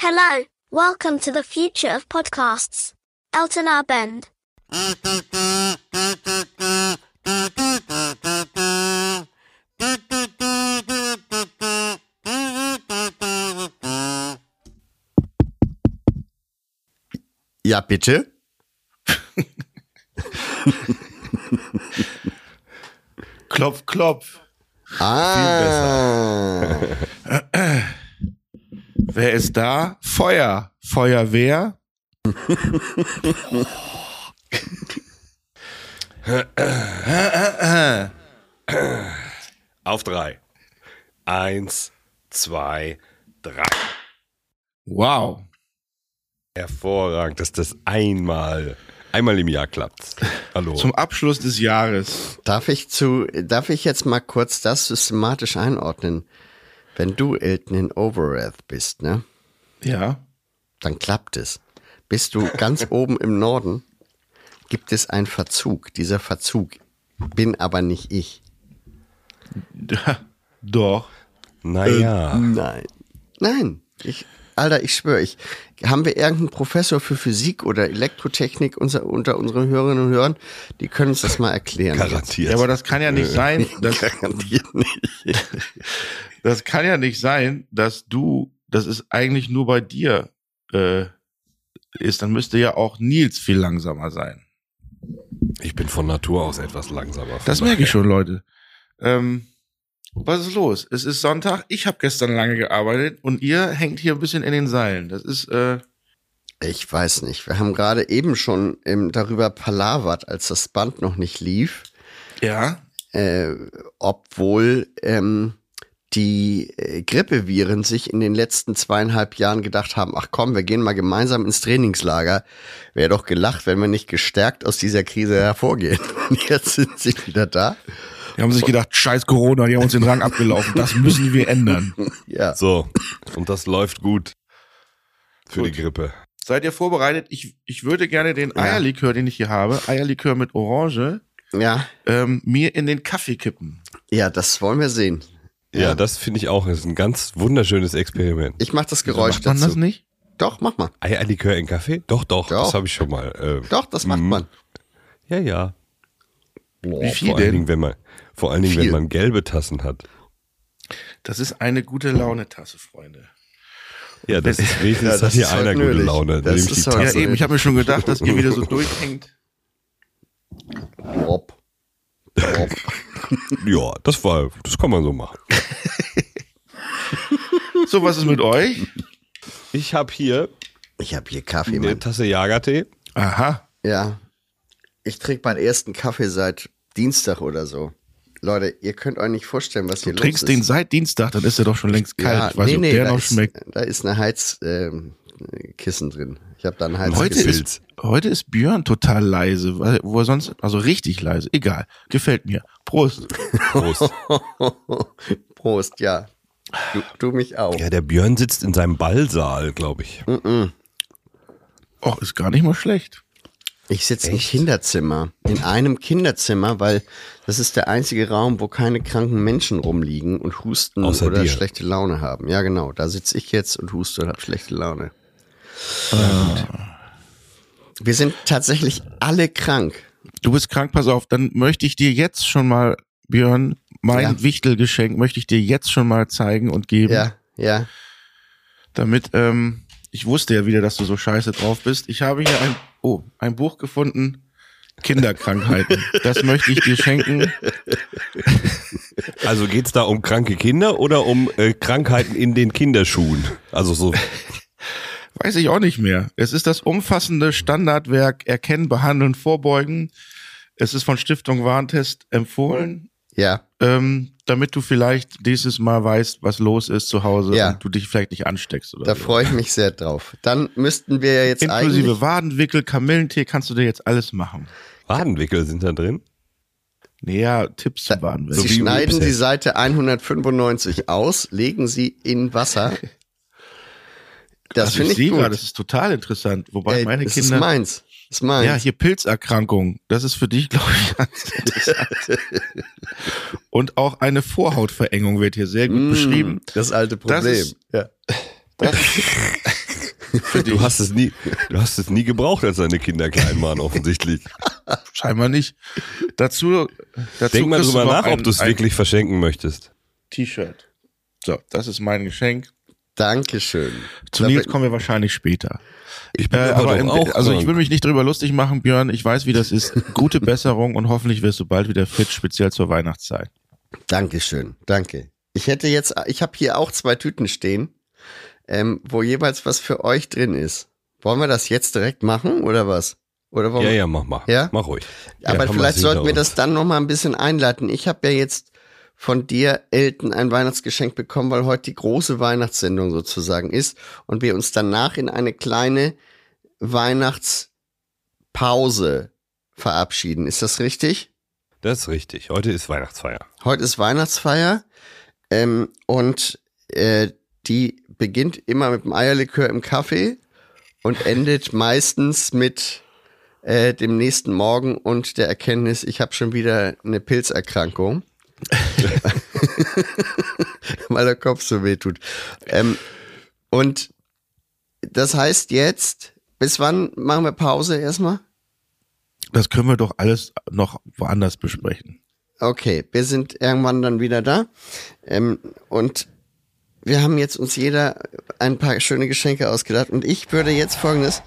Hello, welcome to the future of podcasts. Elton R. Bend. Ja, bitte? Klopf, klopf. Ah. Wer ist da? Feuer. Feuerwehr. Auf drei. Eins, zwei, drei. Wow. Hervorragend, dass das einmal, einmal im Jahr klappt. Hallo. Zum Abschluss des Jahres. Darf ich zu, darf ich jetzt mal kurz das systematisch einordnen? Wenn du Elton in Overrath bist, ne? Ja. Dann klappt es. Bist du ganz oben im Norden, gibt es einen Verzug. Dieser Verzug bin aber nicht ich. Doch. naja. Nein. Nein. Ich, Alter, ich schwöre, ich, haben wir irgendeinen Professor für Physik oder Elektrotechnik unser, unter unseren Hörerinnen und Hörern? Die können uns das mal erklären. Garantiert. Ja, aber das kann ja nicht sein. Das, Garantiert nicht. Das kann ja nicht sein, dass du, das ist eigentlich nur bei dir äh, ist. Dann müsste ja auch Nils viel langsamer sein. ich bin von Natur aus etwas langsamer. Das merke ich schon, Leute. Ähm, was ist los? Es ist Sonntag. Ich habe gestern lange gearbeitet und ihr hängt hier ein bisschen in den Seilen. Das ist äh, Ich weiß nicht. Wir haben gerade eben schon ähm, darüber palavert, als das Band noch nicht lief, ja. äh, obwohl ähm, die äh, Grippeviren sich in den letzten zweieinhalb Jahren gedacht haben, ach komm, wir gehen mal gemeinsam ins Trainingslager. Wäre doch gelacht, wenn wir nicht gestärkt aus dieser Krise hervorgehen. Und jetzt sind sie wieder da. Die haben sich gedacht, scheiß Corona, die haben uns den Rang abgelaufen. Das müssen wir ändern. Ja. So, und das läuft gut. Für Gut. die Grippe. Seid ihr vorbereitet? Ich, ich würde gerne den Eierlikör, den ich hier habe, Eierlikör mit Orange, Ja, ähm, mir in den Kaffee kippen. ja, das wollen wir sehen. Ja, das finde ich auch. Das ist ein ganz wunderschönes Experiment. Ich mach das Geräusch Macht man dazu. das nicht? Doch, mach mal. Eierlikör in Kaffee? Doch, doch, Doch. das habe ich schon mal. Äh, Doch, das macht Mhm. man. Ja, ja. Wie viel vor allen denn? Dingen, wenn man, vor allen Dingen, Viel. wenn man gelbe Tassen hat. Das ist eine gute Laune-Tasse, Freunde. Ja, das ist wenigstens Ja, hat das hier ist einer heute gute nötig. Laune, Das nämlich die ist heute- Ja, eben, ich habe mir schon gedacht, dass ihr wieder so durchhängt. Rob. Rob. Ja, das war, das kann man so machen. So, was ist mit euch? Ich habe hier Ich habe hier Kaffee, eine Mann. Tasse Jagertee. Aha. Ja. Ich trinke meinen ersten Kaffee seit Dienstag oder so. Leute, ihr könnt euch nicht vorstellen, was Du hier los trinkst ist. den seit Dienstag, dann ist er doch schon längst kalt. ja, ich weiß nee, nicht, nee, ob der da noch ist, schmeckt. da ist eine Heizkissen äh, Kissen drin. Ich habe da ein Heute Heizkissen. ist, heute ist Björn total leise, weil, wo er sonst, also richtig leise. Egal. Gefällt mir. Prost. Prost. Prost, ja. Du, du mich auch. ja, der Björn sitzt in seinem Ballsaal, glaube ich. Oh, ist gar nicht mal schlecht. Ich sitze im Kinderzimmer. In einem Kinderzimmer, weil das ist der einzige Raum, wo keine kranken Menschen rumliegen und husten Außer oder dir. schlechte Laune haben. Ja, genau. Da sitze ich jetzt und huste und habe schlechte Laune. Wir sind tatsächlich alle krank. Du bist krank, pass auf, dann möchte ich dir jetzt schon mal, Björn, mein Ja. Wichtelgeschenk möchte ich dir jetzt schon mal zeigen und geben, Ja, ja. damit, ähm, ich wusste ja wieder, dass du so scheiße drauf bist. Ich habe hier ein, oh, ein Buch gefunden, Kinderkrankheiten. das möchte ich dir schenken. Also geht's da um kranke Kinder oder um äh, Krankheiten in den Kinderschuhen? Also so, Weiß ich auch nicht mehr. Es ist das umfassende Standardwerk Erkennen, Behandeln, Vorbeugen. Es ist von Stiftung Warntest empfohlen, Ja, ähm, damit du vielleicht dieses Mal weißt, was los ist zu Hause Ja. und du dich vielleicht nicht ansteckst oder da so. freue ich mich sehr drauf. Dann müssten wir ja jetzt Inklusive eigentlich. Wadenwickel, Kamillentee kannst du dir jetzt alles machen. Wadenwickel sind da drin. Naja, Tipps zum Wadenwickel. Sie wie schneiden die Seite 195 aus, legen sie in Wasser. Das Also finde ich ich gut. gerade, das ist total interessant. Wobei Ey, meine das ist Kinder. meins. Das ist meins. Ja, hier Pilzerkrankung. Das ist für dich, glaube ich, ganz interessant. Und auch eine Vorhautverengung wird hier sehr gut Mm, beschrieben. Das alte Das Problem. ist- ja. Das, Du hast es nie, du hast es nie gebraucht, als deine Kinder klein waren, offensichtlich. Scheinbar nicht. Dazu, dazu Denk mal drüber nach, ein- ob du es wirklich verschenken möchtest. T-Shirt. So, das ist mein Geschenk. Dankeschön. Zu Da Nils kommen wir wahrscheinlich später. Ich bin Äh, aber auch also ich will mich nicht drüber lustig machen, Björn. Ich weiß, wie das ist. Gute Besserung und hoffentlich wirst du bald wieder fit, speziell zur Weihnachtszeit. Dankeschön, danke. Ich hätte jetzt, ich habe hier auch zwei Tüten stehen, ähm, wo jeweils was für euch drin ist. Wollen wir das jetzt direkt machen oder was? Oder wollen Ja, wir, ja, mach mal. Ja? Mach ruhig. Aber Ja, vielleicht sollten wir das dann noch mal ein bisschen einleiten. Ich habe ja jetzt von dir, Elton, ein Weihnachtsgeschenk bekommen, weil heute die große Weihnachtssendung sozusagen ist und wir uns danach in eine kleine Weihnachtspause verabschieden. Ist das richtig? Das ist richtig. Heute ist Weihnachtsfeier. Heute ist Weihnachtsfeier ähm, und äh, die beginnt immer mit dem Eierlikör im Kaffee und endet meistens mit äh, dem nächsten Morgen und der Erkenntnis, ich habe schon wieder eine Pilzerkrankung, weil der Kopf so weh tut. Ähm, und das heißt jetzt, bis wann machen wir Pause erstmal? Das können wir doch alles noch woanders besprechen. Okay, wir sind irgendwann dann wieder da. Ähm, und wir haben jetzt uns jeder ein paar schöne Geschenke ausgedacht. Und ich würde jetzt folgendes.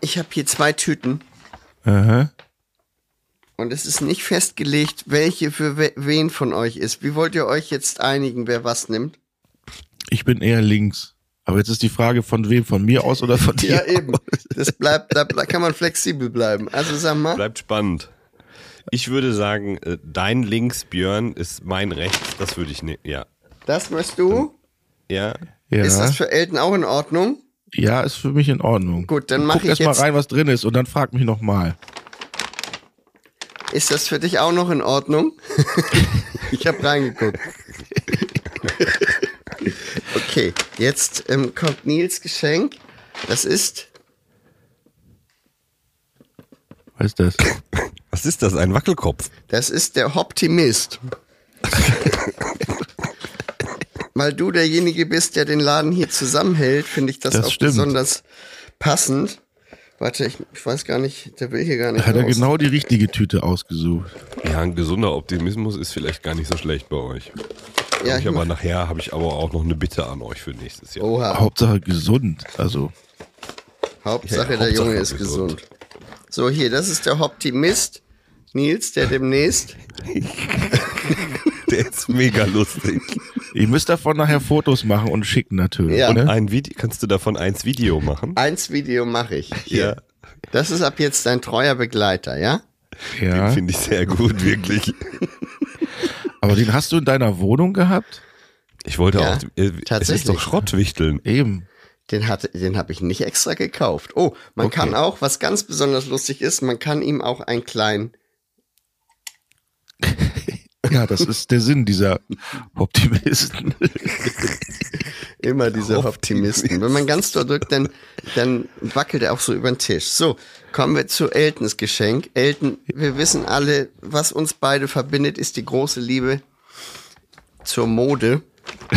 Ich habe hier zwei Tüten Aha. Und es ist nicht festgelegt, welche für we wen von euch ist. Wie wollt ihr euch jetzt einigen, wer was nimmt? Ich bin eher links. Aber jetzt ist die Frage, von wem? Von mir aus oder von dir? Ja, eben. Das bleibt, da kann man flexibel bleiben. Also sag mal. Bleibt spannend. Ich würde sagen, äh, dein links, Björn, ist mein rechts. Das würde ich nehmen. Ja. Das möchtest du? Ja. Ja, Ist das für Elton auch in Ordnung? ja, ist für mich in Ordnung. Gut, dann mach Guck ich erst mal jetzt- rein, was drin ist und dann frag mich nochmal. Ist das für dich auch noch in Ordnung? ich habe reingeguckt. okay, jetzt ähm, kommt Nils Geschenk. Das ist, Was ist das? Was ist das? Ein Wackelkopf? das ist der Optimist. Weil du derjenige bist, der den Laden hier zusammenhält, finde ich das, Das auch stimmt. besonders passend. Warte, ich, ich weiß gar nicht, der will hier gar nicht Hat er raus. genau die richtige Tüte ausgesucht. Ja, ein gesunder Optimismus ist vielleicht gar nicht so schlecht bei euch. Ja, ich aber nachher habe ich aber auch noch eine Bitte an euch für nächstes Jahr. oha, Hauptsache gesund. Also, Hauptsache Ja, der Hauptsache Junge ist gesund. gesund. So, hier, das ist der Optimist. Nils, der demnächst Der ist mega lustig. Ihr müsst davon nachher Fotos machen und schicken natürlich. Ja. Oder? Ein Video, kannst du davon eins Video machen? Eins Video mache ich. Hier. Ja. Das ist ab jetzt dein treuer Begleiter, ja? Ja. Finde ich sehr gut, wirklich. Aber den hast du in deiner Wohnung gehabt? Ich wollte Ja, auch, äh, es tatsächlich. ist doch Schrottwichteln. Eben. Den hatte, den habe ich nicht extra gekauft. Oh, man Okay. kann auch, was ganz besonders lustig ist, man kann ihm auch einen kleinen. Ja, das ist der Sinn dieser Optimisten. Immer diese Optimisten. Wenn man ganz doll drückt, dann, dann wackelt er auch so über den Tisch. So, kommen wir zu Eltons Geschenk. Elton, wir wissen alle, was uns beide verbindet, ist die große Liebe zur Mode.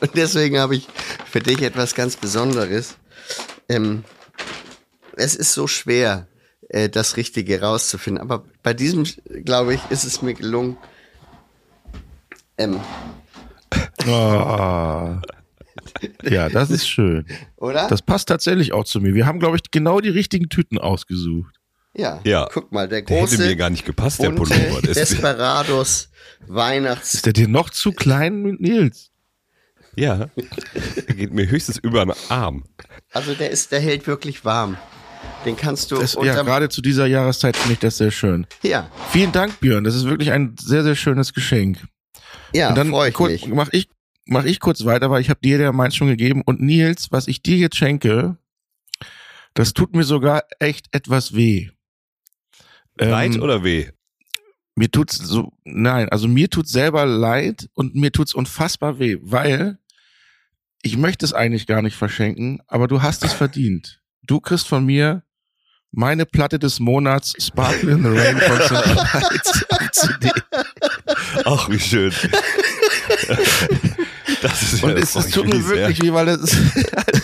Und deswegen habe ich für dich etwas ganz Besonderes. Ähm, es ist so schwer, äh, das Richtige rauszufinden. Aber bei diesem, glaube ich, ist es mir gelungen. Ähm, Ah. Ja, das ist schön. oder? Das passt tatsächlich auch zu mir. Wir haben, glaube ich, genau die richtigen Tüten ausgesucht. ja. Ja. Guck mal, der Der hätte große mir gar nicht gepasst, der Pullover. Desperados Weihnachts. Ist der dir noch zu klein mit Nils? ja, der geht mir höchstens über den Arm. Also der ist, der hält wirklich warm. Den kannst du Das, ja, gerade zu dieser Jahreszeit finde ich das sehr schön. ja, Vielen Dank, Björn. Das ist wirklich ein sehr, sehr schönes Geschenk. ja, Und dann freue ich kurz, mich. mach ich, mach ich kurz weiter, weil ich habe dir ja meins schon gegeben. Und Nils, was ich dir jetzt schenke, das tut mir sogar echt etwas weh. Leid Ähm, oder weh? Mir tut's so, nein, also mir tut's selber leid und mir tut's unfassbar weh, weil ich möchte es eigentlich gar nicht verschenken, aber du hast es verdient. Du kriegst von mir meine Platte des Monats Sparkle in the Rain von CD. Ach, wie schön. Das ist ja, Und es, tut mir wirklich weh, weil das ist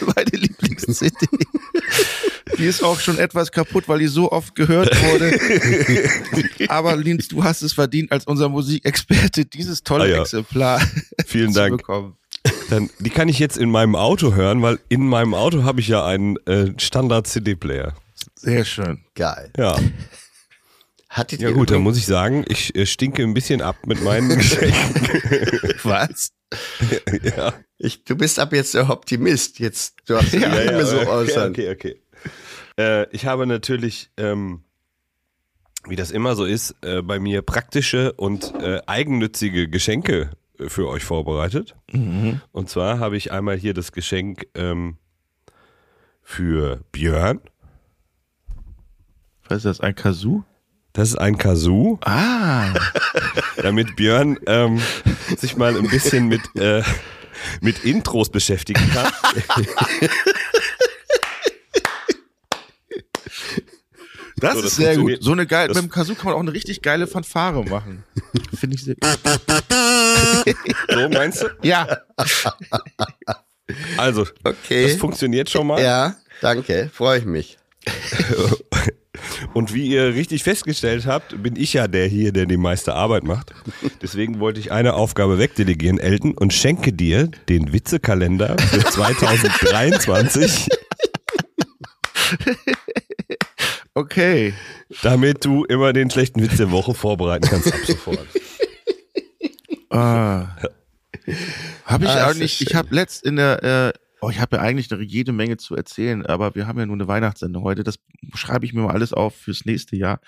meine Lieblings-CD. Die ist auch schon etwas kaputt, weil die so oft gehört wurde. Aber Linz, du hast es verdient, als unser Musikexperte dieses tolle Ah ja. Exemplar Vielen zu Dank. bekommen. Dann, die kann ich jetzt in meinem Auto hören, weil in meinem Auto habe ich ja einen äh, Standard-CD-Player. Sehr schön. Geil. Ja. Hattet Ja gut, dann muss ich sagen, ich äh, stinke ein bisschen ab mit meinen Geschenken. Was? ja. ich, du bist ab jetzt der Optimist. Jetzt, du hast ja, nicht mehr so okay, äußern. okay, okay. Äh, ich habe natürlich, ähm, wie das immer so ist, äh, bei mir praktische und äh, eigennützige Geschenke für euch vorbereitet. Mhm. Und zwar habe ich einmal hier das Geschenk ähm, für Björn. Was ist das, ein Kazoo? Das ist ein Kazoo, Ah, damit Björn ähm, sich mal ein bisschen mit, äh, mit Intros beschäftigen kann. das So, ist das sehr gut. So eine geile, mit dem Kazoo kann man auch eine richtig geile Fanfare machen. Finde ich sehr So meinst du? Ja. Also, Okay. das funktioniert schon mal. Ja, danke. Freue ich mich. Und wie ihr richtig festgestellt habt, bin ich ja der hier, der die meiste Arbeit macht. Deswegen wollte ich eine Aufgabe wegdelegieren, Elton, und schenke dir den Witzekalender für 2023, Okay. damit du immer den schlechten Witz der Woche vorbereiten kannst ab sofort. Ah. Habe ich Ah, eigentlich, das ich habe letzt in der, äh, oh, ich habe ja eigentlich noch jede Menge zu erzählen, aber wir haben ja nur eine Weihnachtssendung heute. Das schreibe ich mir mal alles auf fürs nächste Jahr.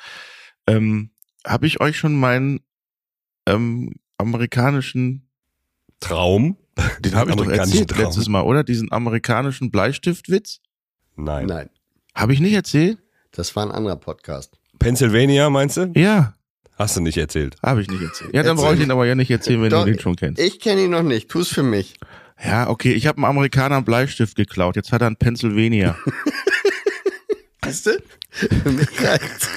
Ähm, habe ich euch schon meinen ähm, amerikanischen, Traum? den habe ich doch erzählt Traum. letztes Mal, oder? Diesen amerikanischen Bleistiftwitz? Nein. Nein, Habe ich nicht erzählt? das war ein anderer Podcast. Pennsylvania meinst du? Ja, Hast du nicht erzählt. habe ich nicht erzählt. Ja, dann Erzähl. brauche ich den aber ja nicht erzählen, wenn Doch, du den schon kennst. Ich kenne ihn noch nicht. Tu es für mich. Ja, okay, ich habe einem Amerikaner einen Bleistift geklaut. Jetzt hat er einen Pennsylvania. Weißt du? Für mich reicht's.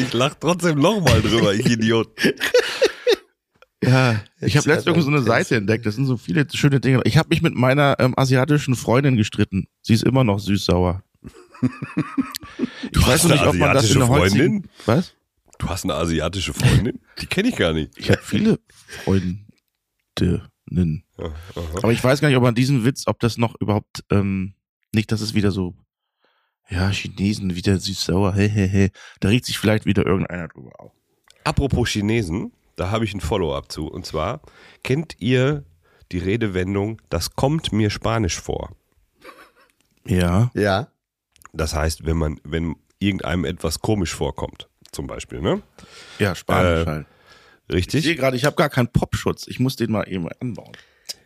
Ich lach trotzdem nochmal drüber, ich Idiot. Ja, ich habe letztens irgendwo so eine Seite entdeckt. Das sind so viele schöne Dinge. Ich habe mich mit meiner ähm, asiatischen Freundin gestritten. Sie ist immer noch süß-sauer. Ich weiß noch nicht, ob man das in asiatische der heutigen... Freundin? Was? Du hast eine asiatische Freundin? Die kenne ich gar nicht. Ich habe viele Freundinnen. Ja. Aber ich weiß gar nicht, ob an diesem Witz, ob das noch überhaupt... Ähm, nicht, dass es wieder so... Ja, Chinesen, wieder süß-sauer. Hey, hey, hey. Da regt sich vielleicht wieder irgendeiner drüber auf. Apropos Chinesen, da habe ich ein Follow-up zu. Und zwar, kennt ihr die Redewendung, das kommt mir Spanisch vor? Ja. Ja. Das heißt, wenn man, wenn irgendeinem etwas komisch vorkommt, zum Beispiel, ne? Ja, Spanisch Äh, halt. Ich sehe Richtig? gerade, ich habe gar keinen Popschutz. Ich muss den mal eben anbauen.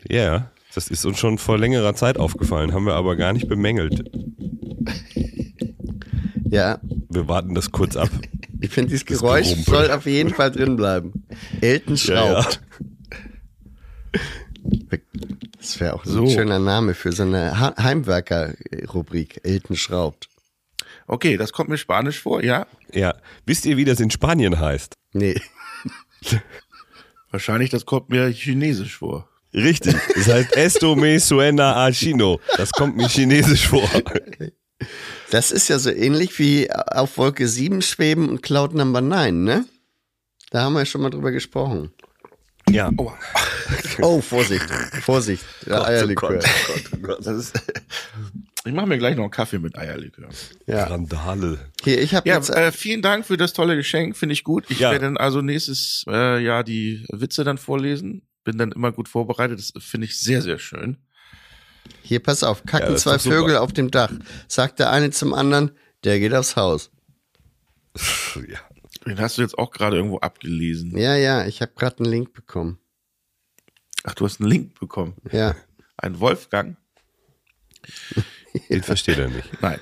Ja, das ist uns schon vor längerer Zeit aufgefallen, haben wir aber gar nicht bemängelt. Ja. Wir warten das kurz ab. Ich finde, dieses Das Geräusch Gerumpel. soll auf jeden Fall drin bleiben. Elton Ja, schraubt. Das wäre auch So. ein schöner Name für so eine Heimwerker-Rubrik. Elton schraubt. Okay, das kommt mir Spanisch vor, ja. Ja, wisst ihr, wie das in Spanien heißt? Nee. Wahrscheinlich, das kommt mir Chinesisch vor. Richtig. Das heißt, esto me suena a chino. Das kommt mir chinesisch vor. Das ist ja so ähnlich wie auf Wolke 7 schweben und Cloud Number 9, ne? Da haben wir ja schon mal drüber gesprochen. Ja. Oh, Vorsicht. Vorsicht. Der Eierlikör. Das ist, ich mache mir gleich noch einen Kaffee mit Eierlikör. Ja. Randale. Hier, ich habe Ja, jetzt. äh, vielen Dank für das tolle Geschenk, finde ich gut. Ich Ja. werde dann also nächstes äh, Jahr die Witze dann vorlesen. Bin dann immer gut vorbereitet. Das finde ich sehr, sehr schön. Hier, pass auf. Ja, Kacken ist zwei. Vögel auf dem Dach. Sagt der eine zum anderen, der geht aufs Haus. Ja. Den hast du jetzt auch gerade irgendwo abgelesen. Ja, ja, ich habe gerade einen Link bekommen. Ach, du hast einen Link bekommen. Ja. Ein Wolfgang? Den versteht er nicht. Nein.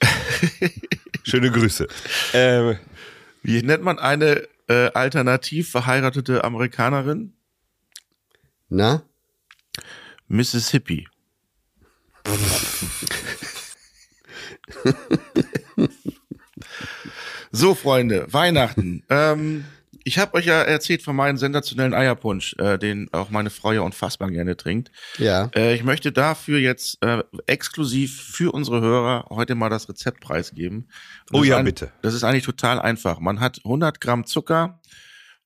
Schöne Grüße. Ähm, Wie nennt man eine äh, alternativ verheiratete Amerikanerin? Na? Mississippi. so, Freunde, Weihnachten. Ähm, Ich habe euch ja erzählt von meinem sensationellen Eierpunsch, äh, den auch meine Frau ja unfassbar gerne trinkt. Ja. Äh, ich möchte dafür jetzt äh, exklusiv für unsere Hörer heute mal das Rezept preisgeben. Oh das ist ja, ein- bitte. Das ist eigentlich total einfach. Man hat 100 Gramm Zucker,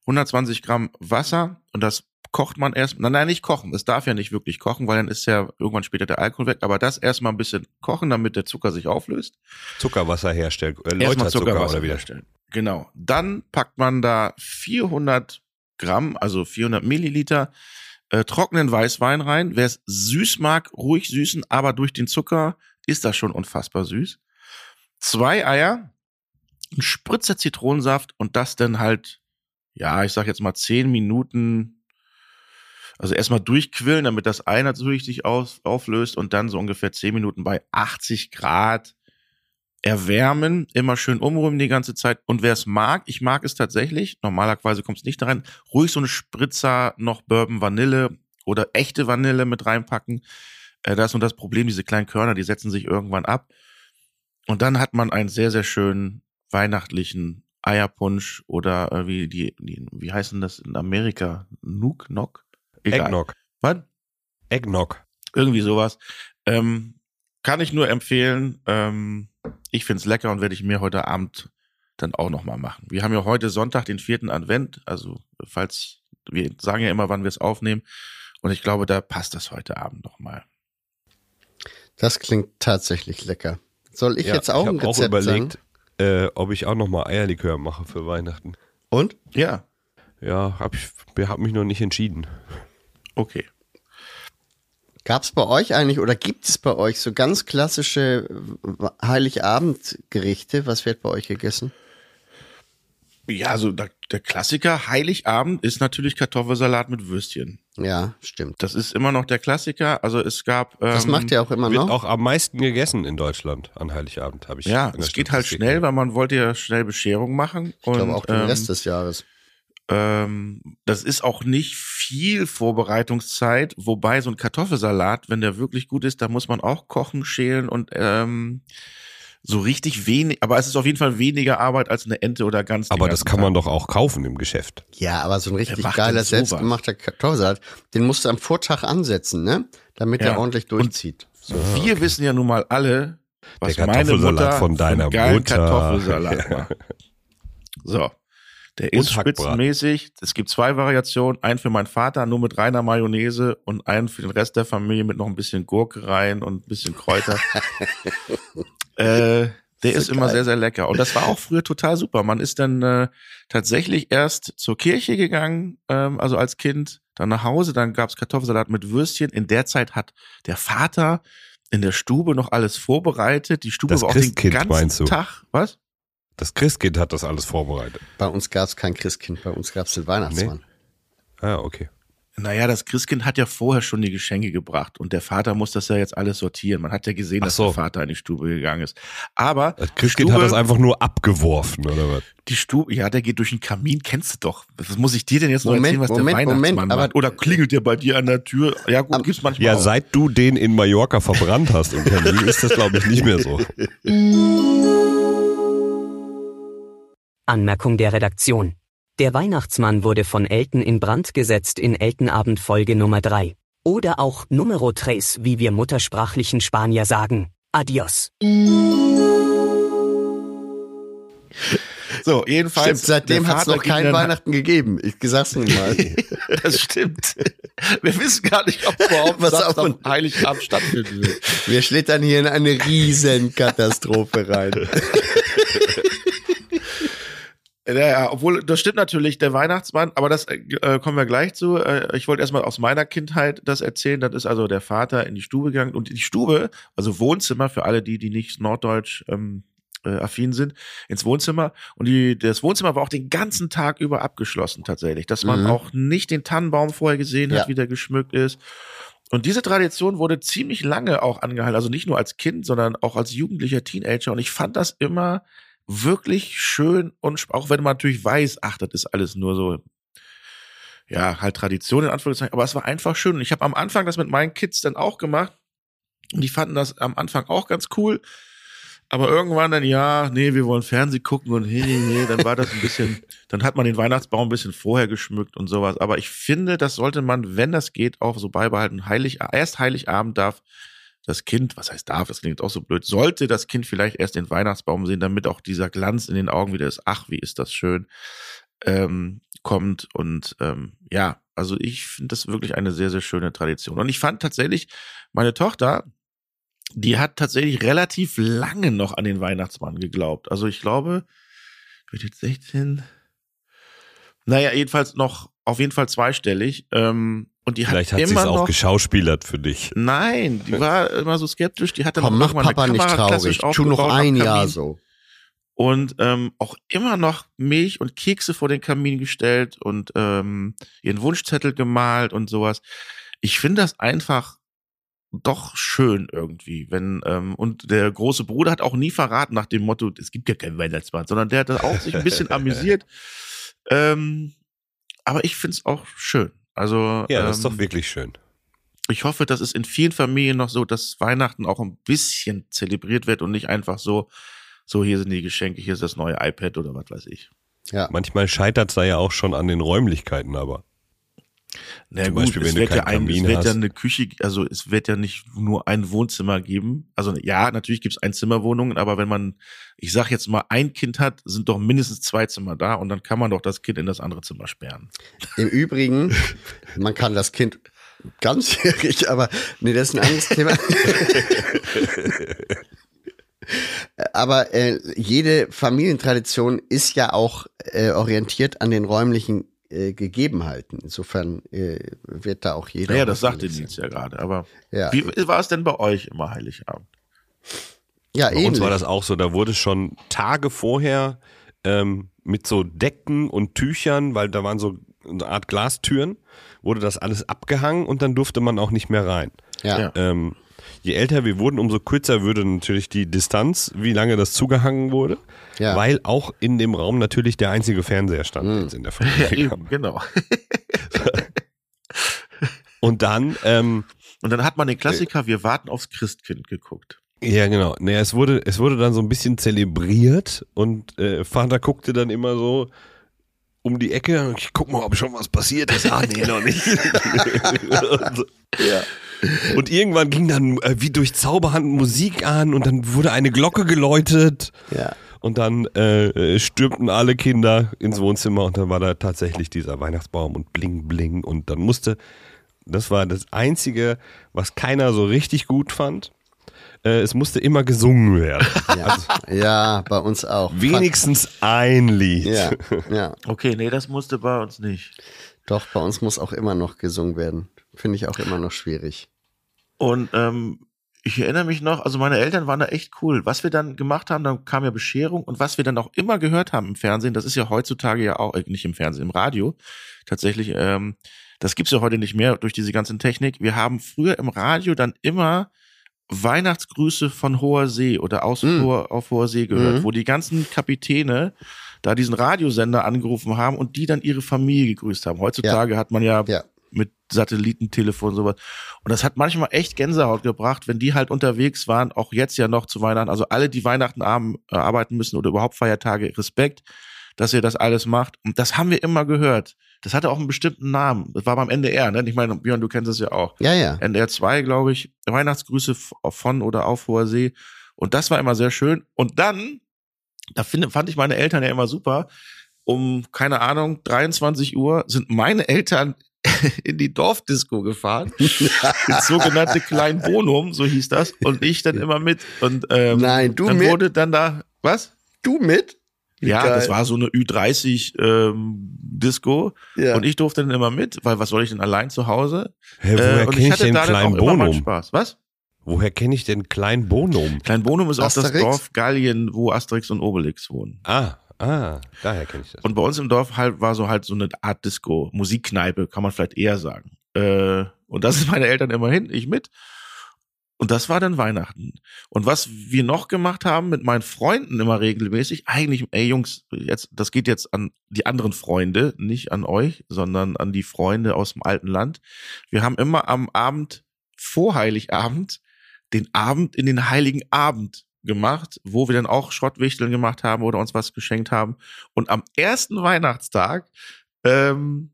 120 Gramm Wasser und das kocht man erst, nein, nein, nicht kochen. Es darf ja nicht wirklich kochen, weil dann ist ja irgendwann später der Alkohol weg. Aber das erstmal ein bisschen kochen, damit der Zucker sich auflöst. Zuckerwasser herstellen. Äh, Läuterzucker Zuckerwasser oder wieder. herstellen. Genau. Dann packt man da 400 Gramm, also 400 Milliliter äh, trockenen Weißwein rein. Wer es süß mag, ruhig süßen, aber durch den Zucker ist das schon unfassbar süß. Zwei Eier, ein Spritzer Zitronensaft und das dann halt, ja, ich sag jetzt mal 10 Minuten, also erstmal durchquillen, damit das Ei natürlich sich auf, auflöst und dann so ungefähr 10 Minuten bei 80 Grad erwärmen, immer schön umrühren die ganze Zeit. Und wer es mag, ich mag es tatsächlich, normalerweise kommt es nicht da rein, ruhig so eine Spritzer noch Bourbon Vanille oder echte Vanille mit reinpacken. Äh, da ist nur das Problem, diese kleinen Körner, die setzen sich irgendwann ab. Und dann hat man einen sehr, sehr schönen weihnachtlichen Eierpunsch oder äh, wie die, die, wie heißen das in Amerika? Nook, Nock? Egal. Eggnog. Was? Eggnog. Irgendwie sowas. Ähm, kann ich nur empfehlen. Ähm, ich find's lecker und werde ich mir heute Abend dann auch nochmal machen. Wir haben ja heute Sonntag, den vierten Advent. Also, falls, wir sagen ja immer, wann wir es aufnehmen. Und ich glaube, da passt das heute Abend nochmal. Das klingt tatsächlich lecker. Soll ich Ja, jetzt auch ich ein hab auch Rezept überlegt, sagen? äh, ob ich auch noch mal Eierlikör mache für Weihnachten. Und? Ja, Ja, hab ich hab mich noch nicht entschieden. okay. Gab es bei euch eigentlich oder gibt es bei euch so ganz klassische äh, Heiligabendgerichte? Was wird bei euch gegessen? Ja, also der, der Klassiker Heiligabend ist natürlich Kartoffelsalat mit Würstchen. Ja, stimmt. Das ist immer noch der Klassiker. Also es gab. Ähm, Das macht ihr auch immer Wird noch. auch am meisten gegessen in Deutschland an Heiligabend, habe ich. Ja, es geht halt schnell, weil man wollte ja schnell Bescherung machen. ich glaube auch den ähm, Rest des Jahres. Ähm, das ist auch nicht viel Vorbereitungszeit, wobei so ein Kartoffelsalat, wenn der wirklich gut ist, da muss man auch kochen, schälen und ähm, so richtig wenig, aber es ist auf jeden Fall weniger Arbeit als eine Ente oder Gans. den Aber das kann man Tag. doch auch kaufen im Geschäft. Ja, aber so ein richtig geiler, selbstgemachter Kartoffelsalat, den musst du am Vortag ansetzen, ne? Damit Ja. er ordentlich durchzieht. So. Wir wissen ja nun mal alle, was Der meine Kartoffelsalat Mutter von deiner Mutter. Kartoffelsalat macht. So. Der ist spitzenmäßig. Es gibt zwei Variationen. Einen für meinen Vater nur mit reiner Mayonnaise und einen für den Rest der Familie mit noch ein bisschen Gurke rein und ein bisschen Kräuter. äh, der ist immer geil. sehr, sehr lecker. Und das war auch früher total super. Man ist dann äh, tatsächlich erst zur Kirche gegangen, ähm, also als Kind, dann nach Hause, dann gab's Kartoffelsalat mit Würstchen. In der Zeit hat der Vater in der Stube noch alles vorbereitet. Die Stube Das war auch den ganzen? Tag. Was? Das Christkind hat das alles vorbereitet. Bei uns gab es kein Christkind, bei uns gab es den Weihnachtsmann. Ah, okay. Naja, das Christkind hat ja vorher schon die Geschenke gebracht und der Vater muss das ja jetzt alles sortieren. Man hat ja gesehen, Ach dass so. der Vater in die Stube gegangen ist. Aber Das Christkind Stube, hat das einfach nur abgeworfen, oder was? die Stube, ja, der geht durch den Kamin, kennst du doch. Was muss ich dir denn jetzt noch Moment, erzählen, was Moment, der Weihnachtsmann Moment, aber- macht? Oder klingelt der bei dir an der Tür? Ja gut, gibt's manchmal Ja, auch. seit du den in Mallorca verbrannt hast im Kamin, ist das, glaube ich, nicht mehr so. Anmerkung der Redaktion. Der Weihnachtsmann wurde von Elton in Brand gesetzt in Eltenabend Folge Nummer 3. Oder auch Numero tres, wie wir muttersprachlichen Spanier sagen. Adios. So, jedenfalls. Stimmt, seitdem hat es noch kein Weihnachten gegeben. Ich sag's nun mal. Das stimmt. Wir wissen gar nicht, ob überhaupt Was auf und- Heiligabend stattfinden wird. Wir schlittern hier in eine Riesenkatastrophe rein. Ja, ja, obwohl, das stimmt natürlich, der Weihnachtsmann, aber das äh, kommen wir gleich zu. Äh, ich wollte erstmal aus meiner Kindheit das erzählen. Das ist also der Vater in die Stube gegangen und die Stube, also Wohnzimmer für alle die, die nicht norddeutsch ähm, äh, affin sind, ins Wohnzimmer. Und die, das Wohnzimmer war auch den ganzen Tag über abgeschlossen tatsächlich, dass man Mhm. auch nicht den Tannenbaum vorher gesehen hat, Ja. wie der geschmückt ist. Und diese Tradition wurde ziemlich lange auch angehalten, also nicht nur als Kind, sondern auch als jugendlicher Teenager. Und ich fand das immer wirklich schön und auch wenn man natürlich weiß, ach, das ist alles nur so, ja, halt Tradition in Anführungszeichen, aber es war einfach schön. Und ich habe am Anfang das mit meinen Kids dann auch gemacht und die fanden das am Anfang auch ganz cool. Aber irgendwann dann, ja, nee, wir wollen Fernsehen gucken und nee, nee, nee, dann war das ein bisschen, dann hat man den Weihnachtsbaum ein bisschen vorher geschmückt und sowas. Aber ich finde, das sollte man, wenn das geht, auch so beibehalten. Heilig, erst Heiligabend darf das Kind, was heißt darf, das klingt auch so blöd, sollte das Kind vielleicht erst den Weihnachtsbaum sehen, damit auch dieser Glanz in den Augen wieder ist, ach, wie ist das schön, ähm, kommt. Und ähm, ja, also ich finde das wirklich eine sehr, sehr schöne Tradition. Und ich fand tatsächlich, meine Tochter, die hat tatsächlich relativ lange noch an den Weihnachtsmann geglaubt. Also ich glaube, wird jetzt 16. Naja, jedenfalls noch auf jeden Fall zweistellig. Ähm, und die Vielleicht hat hat sie es immer auch noch. geschauspielert für dich. Nein, die war immer so skeptisch. Die hatte Komm, noch mach Papa eine nicht Kamera traurig. klassisch Tu noch ein Jahr Kamin so. und ähm, auch immer noch Milch und Kekse vor den Kamin gestellt und ähm, ihren Wunschzettel gemalt und sowas. Ich finde das einfach doch schön irgendwie, wenn ähm, und der große Bruder hat auch nie verraten nach dem Motto, es gibt ja keinen Weihnachtsmann, sondern der hat da auch sich ein bisschen amüsiert. Ähm, aber ich finde es auch schön. Also Ja, das ist ähm, doch wirklich schön. ich hoffe, dass es in vielen Familien noch so, dass Weihnachten auch ein bisschen zelebriert wird und nicht einfach so, so hier sind die Geschenke, hier ist das neue iPad oder was weiß ich. Ja. Manchmal scheitert es da ja auch schon an den Räumlichkeiten, aber. Na Zum gut, Beispiel, es wird ja ein, es wird ja eine Küche, also es wird ja nicht nur ein Wohnzimmer geben. Also ja, natürlich gibt es Einzimmerwohnungen, aber wenn man, ich sag jetzt mal, ein Kind hat, sind doch mindestens zwei Zimmer da und dann kann man doch das Kind in das andere Zimmer sperren. Im Übrigen, man kann das Kind ganzjährig, aber nee, das ist ein anderes Thema. aber äh, jede Familientradition ist ja auch äh, orientiert an den räumlichen äh, Gegebenheiten. Insofern äh, wird da auch jeder. Naja, das sagte Nils ja gerade, aber Ja. wie war es denn bei euch immer Heiligabend? Ja, Bei uns ähnlich. war das auch so, da wurde schon Tage vorher ähm, mit so Decken und Tüchern, weil da waren so eine Art Glastüren, wurde das alles abgehangen und dann durfte man auch nicht mehr rein. ja. Ja. Ähm, je älter wir wurden, umso kürzer würde natürlich die Distanz, wie lange das zugehangen wurde, Ja. weil auch in dem Raum natürlich der einzige Fernseher stand Mhm. jetzt in der Ja, Familie. eben, genau. Und dann, ähm, Und dann hat man den Klassiker, wir warten aufs Christkind geguckt. ja genau, naja, es wurde, es wurde dann so ein bisschen zelebriert und äh, Vater guckte dann immer so um die Ecke, ich guck mal, ob schon was passiert ist. Ah, nee, noch nicht. und. Ja. und irgendwann ging dann äh, wie durch Zauberhand Musik an und dann wurde eine Glocke geläutet. ja. Und dann äh, stürmten alle Kinder ins Wohnzimmer und dann war da tatsächlich dieser Weihnachtsbaum und bling bling und dann musste, das war das Einzige, was keiner so richtig gut fand, äh, es musste immer gesungen werden. Ja. ja, bei uns auch. Wenigstens ein Lied. Ja, ja. Okay, nee, das musste bei uns nicht. Doch, bei uns muss auch immer noch gesungen werden. Finde ich auch immer noch schwierig. Und ähm, ich erinnere mich noch, also meine Eltern waren da echt cool. Was wir dann gemacht haben, dann kam ja Bescherung und was wir dann auch immer gehört haben im Fernsehen, das ist ja heutzutage ja auch, äh, nicht im Fernsehen, im Radio tatsächlich, ähm, das gibt's ja heute nicht mehr durch diese ganze Technik. Wir haben früher im Radio dann immer Weihnachtsgrüße von hoher See oder aus Mm. hoher, auf hoher See gehört, Mhm. wo die ganzen Kapitäne da diesen Radiosender angerufen haben und die dann ihre Familie gegrüßt haben. Heutzutage hat man ja, Ja. mit Satellitentelefon und sowas. Und das hat manchmal echt Gänsehaut gebracht, wenn die halt unterwegs waren, auch jetzt ja noch zu Weihnachten. Also alle, die Weihnachten äh, arbeiten müssen oder überhaupt Feiertage, Respekt, dass ihr das alles macht. Und das haben wir immer gehört. Das hatte auch einen bestimmten Namen. Das war beim NDR, ne? Ich meine, Björn, du kennst es ja auch. Ja, ja. NDR 2, glaube ich, Weihnachtsgrüße von oder auf hoher See. Und das war immer sehr schön. Und dann, da finde, fand ich meine Eltern ja immer super. Um, keine Ahnung, 23 Uhr sind meine Eltern in die Dorfdisco gefahren. ins sogenannte Kleinwohnum, so hieß das. Und ich dann immer mit. Und ähm, Nein, du dann mit? wurde dann da, was? Du mit? Ja, geil. das war so eine Ü30 ähm, Disco. Ja. Und ich durfte dann immer mit, weil was soll ich denn allein zu Hause? Hä, woher Äh, kenne ich den da dann kleinen auch immer meinen Bonum? Spaß. Was? Woher kenne ich den kleinen Bonum? Klein Bonum ist auch das? Dorf Gallien, wo Asterix und Obelix wohnen. Ah, ah, daher kenne ich das. Und bei uns im Dorf halt war so halt so eine Art Disco, Musikkneipe, kann man vielleicht eher sagen. Äh, und das sind meine Eltern immer hin, ich mit. Und das war dann Weihnachten. Und was wir noch gemacht haben mit meinen Freunden immer regelmäßig, eigentlich, ey Jungs, jetzt, das geht jetzt an die anderen Freunde, nicht an euch, sondern an die Freunde aus dem alten Land. Wir haben immer am Abend vor Heiligabend den Abend in den Heiligen Abend gemacht, wo wir dann auch Schrottwichteln gemacht haben oder uns was geschenkt haben. Und am ersten Weihnachtstag ähm,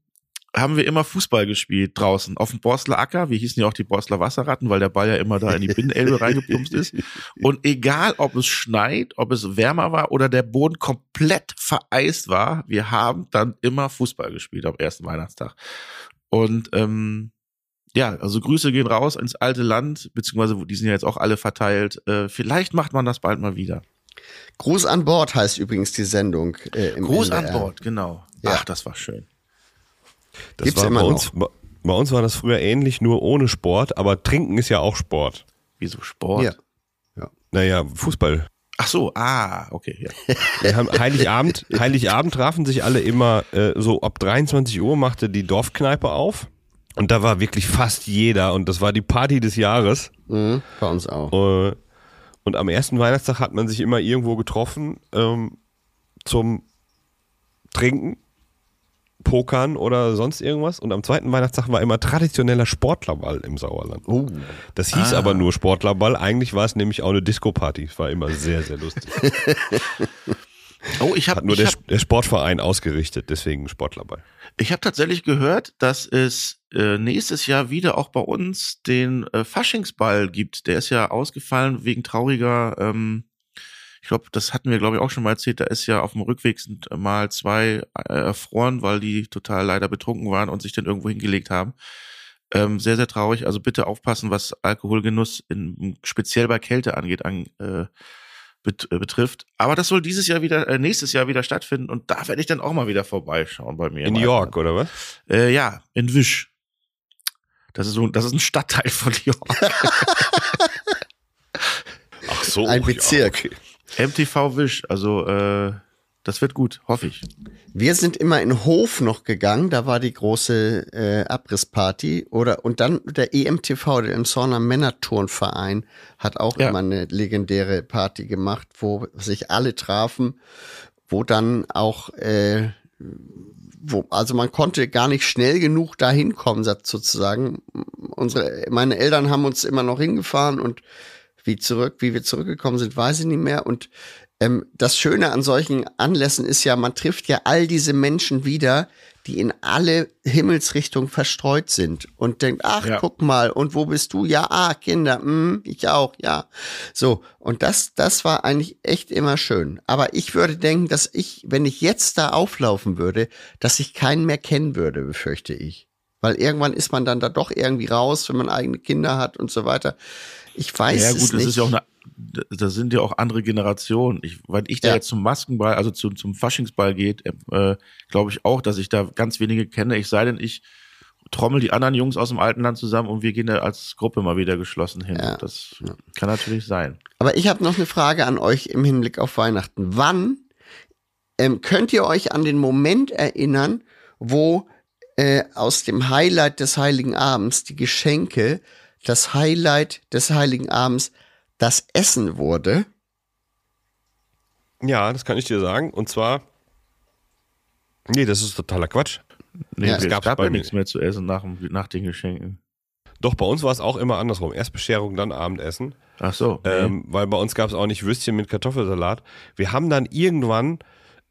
haben wir immer Fußball gespielt draußen auf dem Borstler Acker. Wir hießen ja auch die Borstler Wasserratten, weil der Ball ja immer da in die Binnenelbe reingeplumpst ist. Und egal, ob es schneit, ob es wärmer war oder der Boden komplett vereist war, wir haben dann immer Fußball gespielt am ersten Weihnachtstag. Und ähm, ja, also Grüße gehen raus ins alte Land, beziehungsweise die sind ja jetzt auch alle verteilt. Äh, vielleicht macht man das bald mal wieder. Gruß an Bord heißt übrigens die Sendung. Äh, im Gruß NDR. an Bord, genau. Ja. Ach, das war schön. Das Gibt's war immer bei uns, bei, bei uns war das früher ähnlich, nur ohne Sport, aber Trinken ist ja auch Sport. Wieso Sport? Ja. Naja, Fußball. Ach so, ah, okay, ja. Wir haben Heiligabend, Heiligabend trafen sich alle immer äh, so ab 23 Uhr machte die Dorfkneipe auf. Und da war wirklich fast jeder und das war die Party des Jahres. Mhm, bei uns auch. Äh, Und am ersten Weihnachtstag hat man sich immer irgendwo getroffen ähm, zum Trinken, Pokern oder sonst irgendwas. Und am zweiten Weihnachtstag war immer traditioneller Sportlerball im Sauerland. Oh. Das hieß aber nur Sportlerball. Eigentlich war es nämlich auch eine Disco-Party. Es war immer sehr, sehr lustig. Oh, ich habe Hat nur ich der, hab, der Sportverein ausgerichtet, deswegen Sportlerball. ich hab tatsächlich gehört, dass es äh, nächstes Jahr wieder auch bei uns den äh, Faschingsball gibt. Der ist ja ausgefallen wegen trauriger, ähm, ich glaube, das hatten wir, glaube ich, auch schon mal erzählt, da ist ja auf dem Rückweg sind mal zwei äh, erfroren, weil die total leider betrunken waren und sich dann irgendwo hingelegt haben. Ähm, sehr, sehr traurig. Also bitte aufpassen, was Alkoholgenuss in, speziell bei Kälte angeht, an, äh, bet, äh, betrifft. Aber das soll dieses Jahr wieder, äh, nächstes Jahr wieder stattfinden und da werde ich dann auch mal wieder vorbeischauen bei mir. In New York, oder was? Äh, ja, in Wisch. Das ist so, das ist ein Stadtteil von New York. Ach so. Ein Bezirk. MTV Wisch. Also äh, das wird gut, hoffe ich. Wir sind immer in Hof noch gegangen, da war die große äh, Abrissparty oder und dann der EMTV, der Emsonner Männerturnverein, hat auch Ja. immer eine legendäre Party gemacht, wo sich alle trafen, wo dann auch äh, wo, also man konnte gar nicht schnell genug dahin kommen, so- sozusagen. Unsere, meine Eltern haben uns immer noch hingefahren und wie zurück, wie wir zurückgekommen sind, weiß ich nicht mehr. Und ähm, das Schöne an solchen Anlässen ist ja, man trifft ja all diese Menschen wieder, die in alle Himmelsrichtungen verstreut sind und denkt, ach, Ja. guck mal, und wo bist du? Ja, ah, Kinder, mm, ich auch, ja. So, und das, das war eigentlich echt immer schön. Aber ich würde denken, dass ich, wenn ich jetzt da auflaufen würde, dass ich keinen mehr kennen würde, befürchte ich. Weil irgendwann ist man dann da doch irgendwie raus, wenn man eigene Kinder hat und so weiter. Ich weiß ja es gut, das nicht. ist ja auch eine, das sind ja auch andere Generationen. Ich, weil ich da Ja. jetzt zum Maskenball, also zum, zum Faschingsball geht, äh, glaube ich auch, dass ich da ganz wenige kenne. Ich sei denn, ich trommel die anderen Jungs aus dem alten Land zusammen und wir gehen da als Gruppe mal wieder geschlossen hin. Ja. Das kann natürlich sein. Aber ich habe noch eine Frage an euch im Hinblick auf Weihnachten. Wann ähm, könnt ihr euch an den Moment erinnern, wo äh, aus dem Highlight des Heiligen Abends die Geschenke, das Highlight des Heiligen Abends, das Essen wurde? Ja, das kann ich dir sagen. Und zwar, nee, das ist totaler Quatsch. Nee, Ja, es es gab gab's ja nichts mehr zu essen nach, nach den Geschenken. Doch, bei uns war es auch immer andersrum. Erst Bescherung, dann Abendessen. Ach so. nee. Ähm, weil bei uns gab es auch nicht Würstchen mit Kartoffelsalat. Wir haben dann irgendwann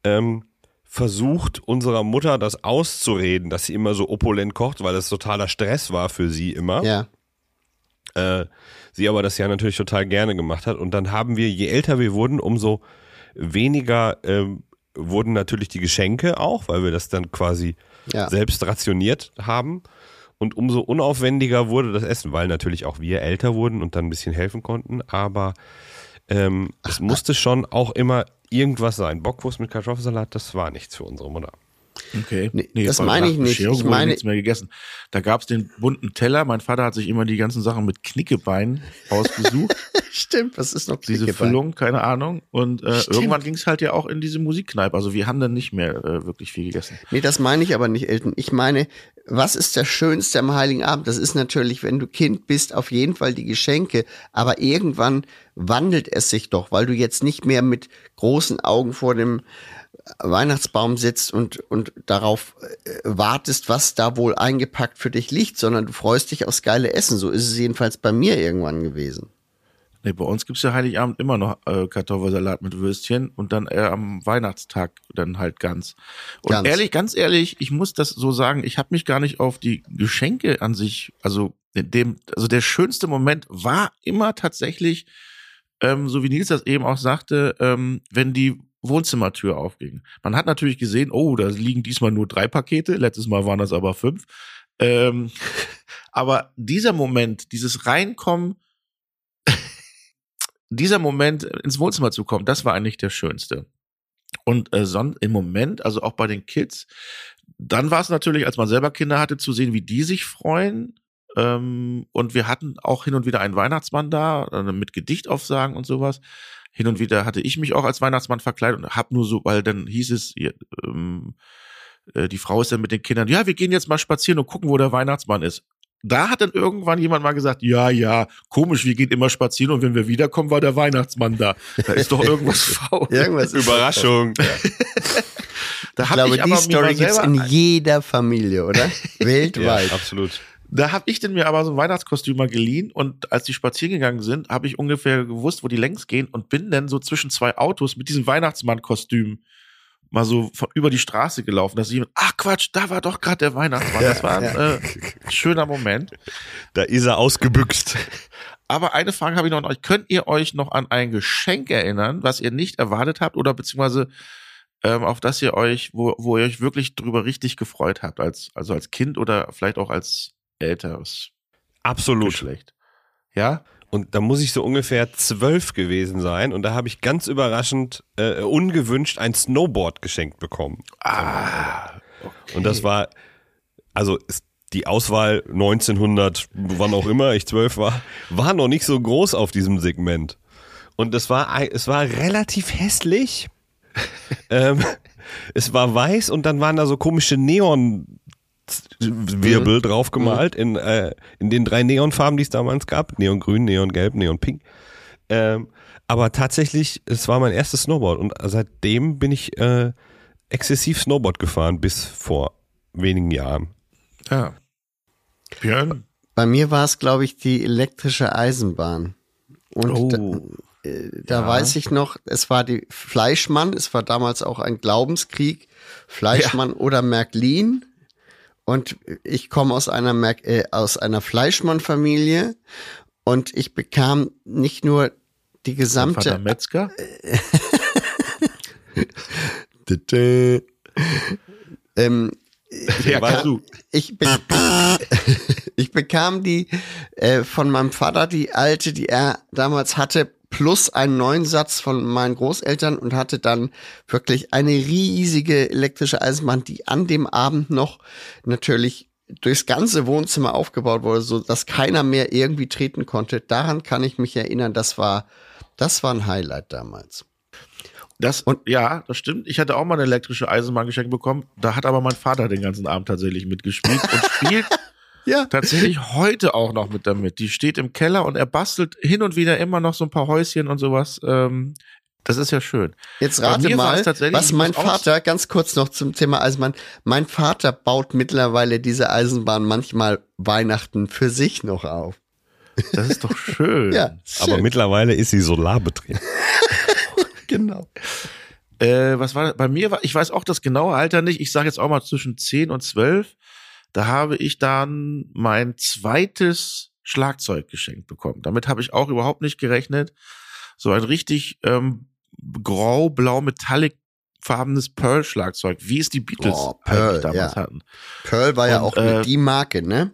ähm, versucht, unserer Mutter das auszureden, dass sie immer so opulent kocht, weil das totaler Stress war für sie immer. Ja. Äh, sie aber das ja natürlich total gerne gemacht hat. Und dann haben wir, je älter wir wurden, umso weniger ähm, wurden natürlich die Geschenke auch, weil wir das dann quasi Ja. selbst rationiert haben. Und umso unaufwendiger wurde das Essen, weil natürlich auch wir älter wurden und dann ein bisschen helfen konnten. Aber ähm, es musste schon auch immer irgendwas sein. Bockwurst mit Kartoffelsalat, das war nichts für unsere Mutter. Okay. Nee, das weil meine ich nicht. Ich meine- nichts mehr gegessen. Da gab's den bunten Teller. Mein Vater hat sich immer die ganzen Sachen mit Knickebein ausgesucht. Stimmt, was ist noch diese Knickebein? Füllung, keine Ahnung. Und äh, Stimmt. irgendwann ging's halt ja auch in diese Musikkneipe. Also wir haben dann nicht mehr äh, wirklich viel gegessen. Nee, das meine ich aber nicht, Elton. Ich meine, was ist das Schönste am Heiligen Abend? Das ist natürlich, wenn du Kind bist, auf jeden Fall die Geschenke. Aber irgendwann wandelt es sich doch, weil du jetzt nicht mehr mit großen Augen vor dem Weihnachtsbaum sitzt und, und darauf äh, wartest, was da wohl eingepackt für dich liegt, sondern du freust dich aufs geile Essen. So ist es jedenfalls bei mir irgendwann gewesen. Nee, bei uns gibt's ja Heiligabend immer noch äh, Kartoffelsalat mit Würstchen und dann äh, am Weihnachtstag dann halt ganz. Und Ganz. ehrlich, ganz ehrlich, ich muss das so sagen, ich habe mich gar nicht auf die Geschenke an sich, also dem, also der schönste Moment war immer tatsächlich, ähm, so wie Nils das eben auch sagte, ähm, wenn die Wohnzimmertür aufging. Man hat natürlich gesehen, oh, da liegen diesmal nur drei Pakete, letztes Mal waren das aber fünf. Ähm, aber dieser Moment, dieses Reinkommen, dieser Moment ins Wohnzimmer zu kommen, das war eigentlich der schönste. Und äh, im Moment, also auch bei den Kids, dann war es natürlich, als man selber Kinder hatte, zu sehen, wie die sich freuen. Ähm, und wir hatten auch hin und wieder einen Weihnachtsmann da, äh, mit Gedichtaufsagen und sowas. Hin und wieder hatte ich mich auch als Weihnachtsmann verkleidet und hab nur so, weil dann hieß es, ähm, äh, die Frau ist dann mit den Kindern, ja, wir gehen jetzt mal spazieren und gucken, wo der Weihnachtsmann ist. Da hat dann irgendwann jemand mal gesagt, ja, ja, komisch, wir gehen immer spazieren und wenn wir wiederkommen, war der Weihnachtsmann da. Da ist doch irgendwas faul. Irgendwas Überraschung. Da Ich glaube, ich die Story gibt's in jeder Familie, oder? Ja, Weltweit. absolut. Da habe ich denn mir aber so ein Weihnachtskostüm mal geliehen und als die spazieren gegangen sind, habe ich ungefähr gewusst, wo die längs gehen und bin dann so zwischen zwei Autos mit diesem Weihnachtsmann-Kostüm mal so von, über die Straße gelaufen, dass jemand, ach Quatsch, da war doch gerade der Weihnachtsmann. Das war ein äh, schöner Moment. Da ist er ausgebüxt. Aber eine Frage habe ich noch an euch. Könnt ihr euch noch an ein Geschenk erinnern, was ihr nicht erwartet habt oder beziehungsweise ähm, auf das ihr euch, wo, wo ihr euch wirklich drüber richtig gefreut habt, als, also als Kind oder vielleicht auch als älteres Absolut. Geschlecht? Ja? Und da muss ich so ungefähr zwölf gewesen sein und da habe ich ganz überraschend, äh, ungewünscht ein Snowboard geschenkt bekommen. Ah, Und das war, also die Auswahl 1900, wann auch immer ich zwölf war, war noch nicht so groß auf diesem Segment. Und es war, es war relativ hässlich. ähm, es war weiß und dann waren da so komische Neon Wirbel drauf gemalt in, äh, in den drei Neonfarben, die es damals gab. Neongrün, Neongelb, Neonpink. Ähm, aber tatsächlich, es war mein erstes Snowboard und seitdem bin ich äh, exzessiv Snowboard gefahren bis vor wenigen Jahren. ja. Björn? Bei mir war es, glaube ich, die elektrische Eisenbahn. Und Oh. da, äh, da weiß ich noch, es war die Fleischmann, es war damals auch ein Glaubenskrieg, Fleischmann oder Märklin. Und ich komme aus einer Merk äh, aus einer Fleischmann-Familie und ich bekam nicht nur die Vater gesamte Metzger? ähm, Ja, war du. ich, be ich bekam die äh, von meinem Vater, die alte, die er damals hatte, plus einen neuen Satz von meinen Großeltern und hatte dann wirklich eine riesige elektrische Eisenbahn, die an dem Abend noch natürlich durchs ganze Wohnzimmer aufgebaut wurde, so dass keiner mehr irgendwie treten konnte. Daran kann ich mich erinnern. Das war, das war ein Highlight damals. Das, Und- ja, das stimmt. Ich hatte auch mal eine elektrische Eisenbahn geschenkt bekommen. Da hat aber mein Vater den ganzen Abend tatsächlich mitgespielt und spielt Ja. tatsächlich heute auch noch mit damit. Die steht im Keller und er bastelt hin und wieder immer noch so ein paar Häuschen und sowas. Ähm, das ist ja schön. Jetzt rate mal, was mein Vater, ganz kurz noch zum Thema Eisenbahn, mein Vater baut mittlerweile diese Eisenbahn manchmal Weihnachten für sich noch auf. Das ist doch schön. Ja, Aber schön. mittlerweile ist sie solarbetrieben. genau. Äh, was war das? Bei mir war, ich weiß auch das genaue Alter nicht. Ich sage jetzt auch mal zwischen 10 und 12. Da habe ich dann mein zweites Schlagzeug geschenkt bekommen. Damit habe ich auch überhaupt nicht gerechnet. So ein richtig ähm, grau-blau metallic farbenes Pearl-Schlagzeug, wie es die Beatles Oh, Pearl, damals ja. hatten. Pearl war ja Und, auch äh, die Marke, ne?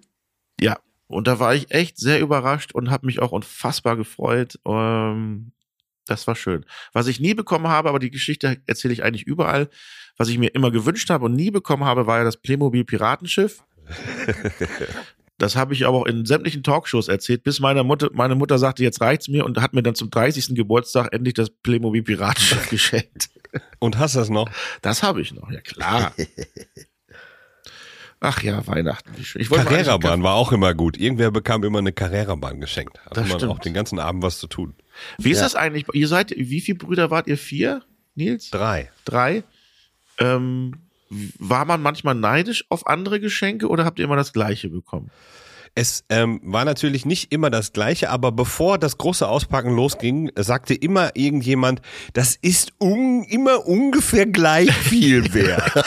Ja, und da war ich echt sehr überrascht und habe mich auch unfassbar gefreut. Ähm, das war schön. Was ich nie bekommen habe, aber die Geschichte erzähle ich eigentlich überall, was ich mir immer gewünscht habe und nie bekommen habe, war ja das Playmobil Piratenschiff. Das habe ich aber auch in sämtlichen Talkshows erzählt, bis meine Mutter, meine Mutter sagte, jetzt reicht's mir und hat mir dann zum 30. Geburtstag endlich das Playmobil Piratenschiff geschenkt. Und hast das noch? Das habe ich noch, ja klar. Ach ja, Weihnachten. Ich Carrera-Bahn war auch immer gut. Irgendwer bekam immer eine Carrera-Bahn geschenkt. Hatte Das man stimmt. auch den ganzen Abend was zu tun. Wie ist Ja. das eigentlich? Ihr seid, wie viele Brüder wart ihr? Vier, Nils? Drei. Drei? Ähm, war man manchmal neidisch auf andere Geschenke oder habt ihr immer das gleiche bekommen? Es ähm, war natürlich nicht immer das Gleiche, aber bevor das große Auspacken losging, sagte immer irgendjemand, das ist un immer ungefähr gleich viel wert.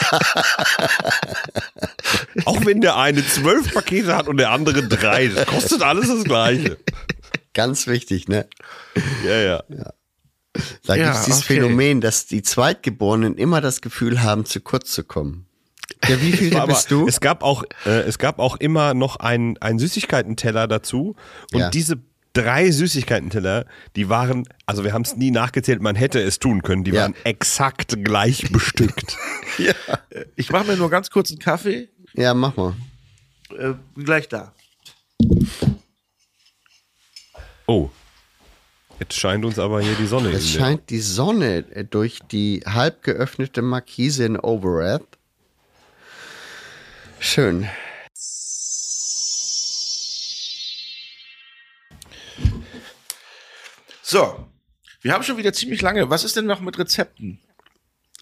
Auch wenn der eine zwölf Pakete hat und der andere drei, das kostet alles das Gleiche. Ganz wichtig, ne? Ja, ja. Da Ja, gibt es dieses okay. Phänomen, dass die Zweitgeborenen immer das Gefühl haben, zu kurz zu kommen. Ja, wie viel bist du? es gab auch, äh, es gab auch immer noch einen, einen Süßigkeitenteller dazu. Und Ja. diese drei Süßigkeitenteller, die waren, also wir haben es nie nachgezählt, man hätte es tun können, die Ja. waren exakt gleich bestückt. Ich mache mir nur ganz kurz einen Kaffee. Ja, mach mal. Äh, gleich da. Oh. Jetzt scheint uns aber hier die Sonne Es scheint die Sonne äh, durch die halb geöffnete Markise in Overath. Schön. So. Wir haben schon wieder ziemlich lange. Was ist denn noch mit Rezepten?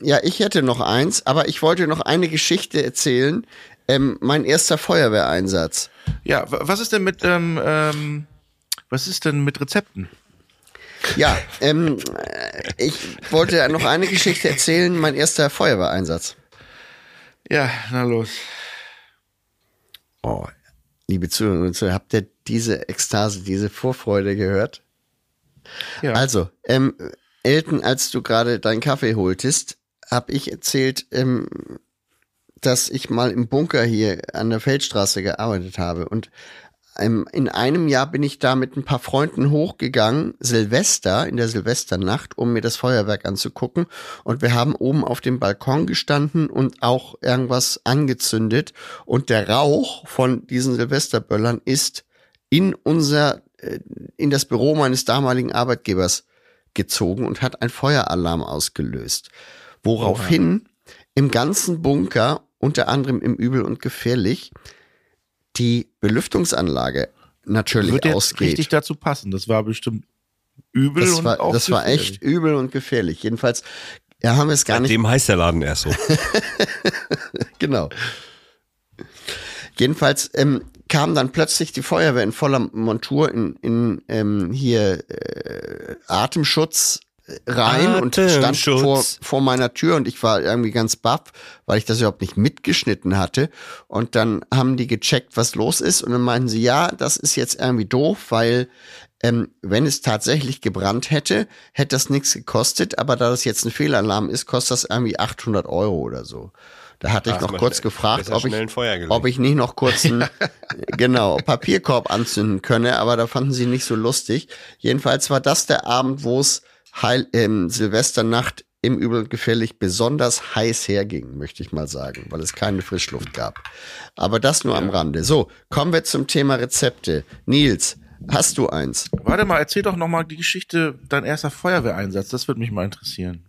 Ja, ich hätte noch eins, aber ich wollte noch eine Geschichte erzählen. Ähm, mein erster Feuerwehreinsatz. Ja, wa- was ist denn mit, ähm, ähm, was ist denn mit Rezepten? Ja, ähm, äh, ich wollte noch eine Geschichte erzählen. Mein erster Feuerwehreinsatz. Ja, na los. Oh, liebe Zuhörerinnen und Zuhörer, habt ihr diese Ekstase, diese Vorfreude gehört? Ja. Also, ähm, Elton, als du gerade deinen Kaffee holtest, habe ich erzählt, ähm, dass ich mal im Bunker hier an der Feldstraße gearbeitet habe. Und in einem Jahr bin ich da mit ein paar Freunden hochgegangen, Silvester, in der Silvesternacht, um mir das Feuerwerk anzugucken. Und wir haben oben auf dem Balkon gestanden und auch irgendwas angezündet. Und der Rauch von diesen Silvesterböllern ist in unser, äh, in das Büro meines damaligen Arbeitgebers gezogen und hat ein Feueralarm ausgelöst. Woraufhin im ganzen Bunker, unter anderem im Übel und Gefährlich, die Belüftungsanlage natürlich Wird jetzt ausgeht. richtig dazu passen. Das war bestimmt übel das und war, auch das war gefährlich. echt übel und gefährlich. Jedenfalls, ja, haben wir es gar nicht Dem heißt der Laden erst so. Genau. Jedenfalls ähm, kam dann plötzlich die Feuerwehr in voller Montur in, in ähm, hier äh, Atemschutz rein und stand vor, vor meiner Tür und ich war irgendwie ganz baff, weil ich das überhaupt nicht mitgeschnitten hatte. Und dann haben die gecheckt, was los ist und dann meinten sie, ja, das ist jetzt irgendwie doof, weil ähm, wenn es tatsächlich gebrannt hätte, hätte das nichts gekostet, aber da das jetzt ein Fehlalarm ist, kostet das irgendwie 800 Euro oder so. Da hatte ich Ach, noch mal kurz schnell- gefragt, ob ich, ob ich nicht noch kurz einen genau, Papierkorb anzünden könne, aber da fanden sie nicht so lustig. Jedenfalls war das der Abend, wo es Heil, ähm, Silvesternacht im Übel und Gefährlich besonders heiß herging, möchte ich mal sagen, weil es keine Frischluft gab. Aber das nur am Rande. So, kommen wir zum Thema Rezepte. Nils, hast du eins? Warte mal, erzähl doch noch mal die Geschichte, dein erster Feuerwehreinsatz. Das würde mich mal interessieren.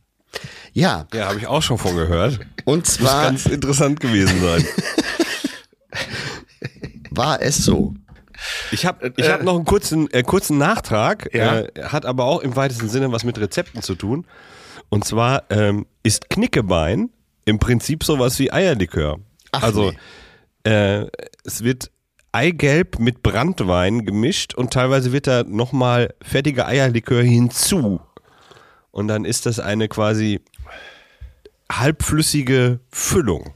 Ja, Ja, habe ich auch schon von gehört. und Muss zwar ganz interessant gewesen sein. war es so. Ich habe ich hab noch einen kurzen, äh, kurzen Nachtrag, Ja. äh, hat aber auch im weitesten Sinne was mit Rezepten zu tun. Und zwar ähm, ist Knickebein im Prinzip sowas wie Eierlikör. Ach, also äh, es wird Eigelb mit Brandwein gemischt und teilweise wird da nochmal fertiger Eierlikör hinzu. Und dann ist das eine quasi halbflüssige Füllung.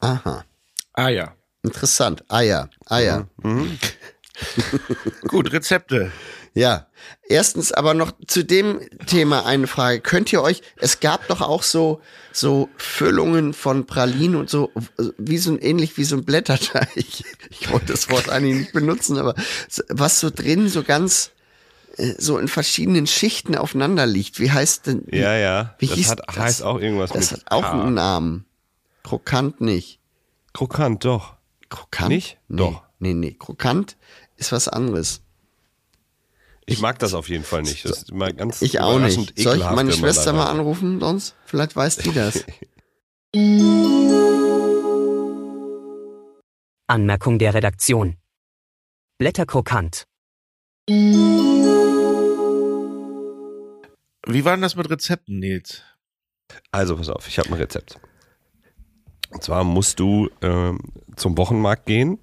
Aha. Ah ja. Interessant. Eier. Eier. Gut, Rezepte. Ja, erstens aber noch zu dem Thema eine Frage. Könnt ihr euch, es gab doch auch so, so Füllungen von Pralinen und so, wie so ähnlich wie so ein Blätterteig. Ich wollte das Wort eigentlich nicht benutzen, aber was so drin so ganz, äh, so in verschiedenen Schichten aufeinander liegt. Wie heißt denn? Ja, ja. Wie das hieß hat, das? heißt auch irgendwas Das mit hat auch K. einen Namen. Krokant nicht. Krokant, doch. Krokant? Nicht? Nee, Doch. Nee, nee. Krokant ist was anderes. Ich mag das auf jeden Fall nicht. Das ist immer ganz Ich auch nicht. Soll ich meine Schwester mal anrufen sonst? Vielleicht weiß die das. Anmerkung der Redaktion. Blätterkrokant. Wie war denn das mit Rezepten, Nils? Also pass auf, ich habe ein Rezept. Und zwar musst du ähm, zum Wochenmarkt gehen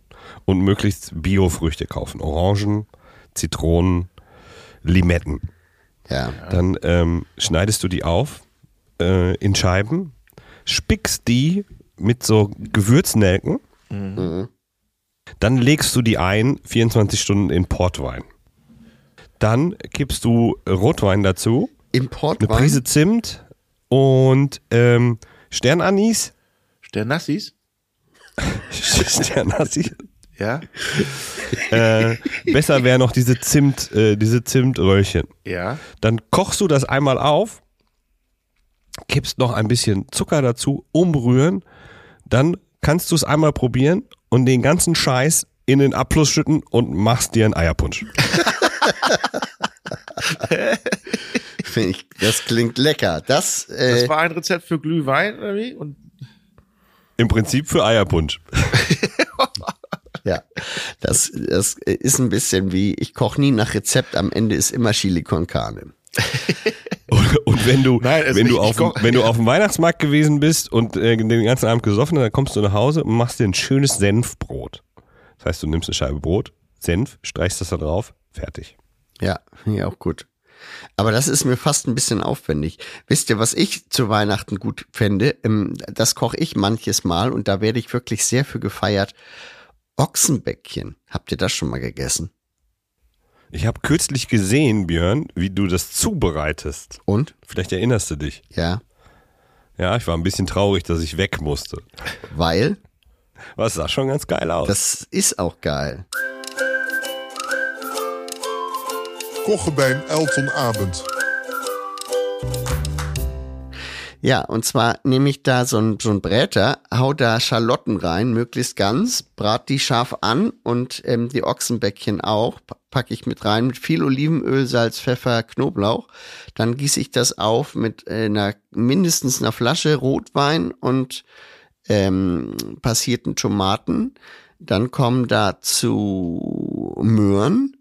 und möglichst Biofrüchte kaufen. Orangen, Zitronen, Limetten. Ja. Dann ähm, schneidest du die auf äh, in Scheiben, spickst die mit so Gewürznelken. Dann legst du die ein, 24 Stunden in Portwein. Dann kippst du Rotwein dazu, eine Importwein. Prise Zimt und ähm, Sternanis. Sternassis? Sternanis. Ja. Äh, besser wäre noch diese Zimt, äh, diese Zimtröllchen. Ja. Dann kochst du das einmal auf, kippst noch ein bisschen Zucker dazu, umrühren, dann kannst du es einmal probieren und den ganzen Scheiß in den Abfluss schütten und machst dir einen Eierpunsch. Das klingt lecker. Das, äh, Das war ein Rezept für Glühwein oder wie? Und Im Prinzip für Eierpunsch. ja, das, das ist ein bisschen wie, ich koche nie nach Rezept, am Ende ist immer Chili con Carne. Und, und wenn du, Nein, also wenn, du auf, koch- wenn du auf dem Weihnachtsmarkt gewesen bist und äh, den ganzen Abend gesoffen hast, dann kommst du nach Hause und machst dir ein schönes Senfbrot. Das heißt, du nimmst eine Scheibe Brot, Senf, streichst das da drauf, fertig. Ja, finde ich auch gut. Aber das ist mir fast ein bisschen aufwendig. Wisst ihr, was ich zu Weihnachten gut fände? Ähm, Das koche ich manches Mal und da werde ich wirklich sehr für gefeiert. Ochsenbäckchen. Habt ihr das schon mal gegessen? Ich habe kürzlich gesehen, Björn, wie du das zubereitest. Und? Vielleicht erinnerst du dich. Ja, Ja, ich war ein bisschen traurig, dass ich weg musste. weil Was sah schon ganz geil aus. das ist auch geil. Kochen beim Elton Abend. Ja, und zwar nehme ich da so ein, so ein Bräter, hau da Schalotten rein, möglichst ganz, brat die scharf an und ähm, die Ochsenbäckchen auch, pa- packe ich mit rein, mit viel Olivenöl, Salz, Pfeffer, Knoblauch. Dann gieße ich das auf mit äh, einer mindestens einer Flasche Rotwein und ähm, passierten Tomaten. Dann kommen dazu Möhren,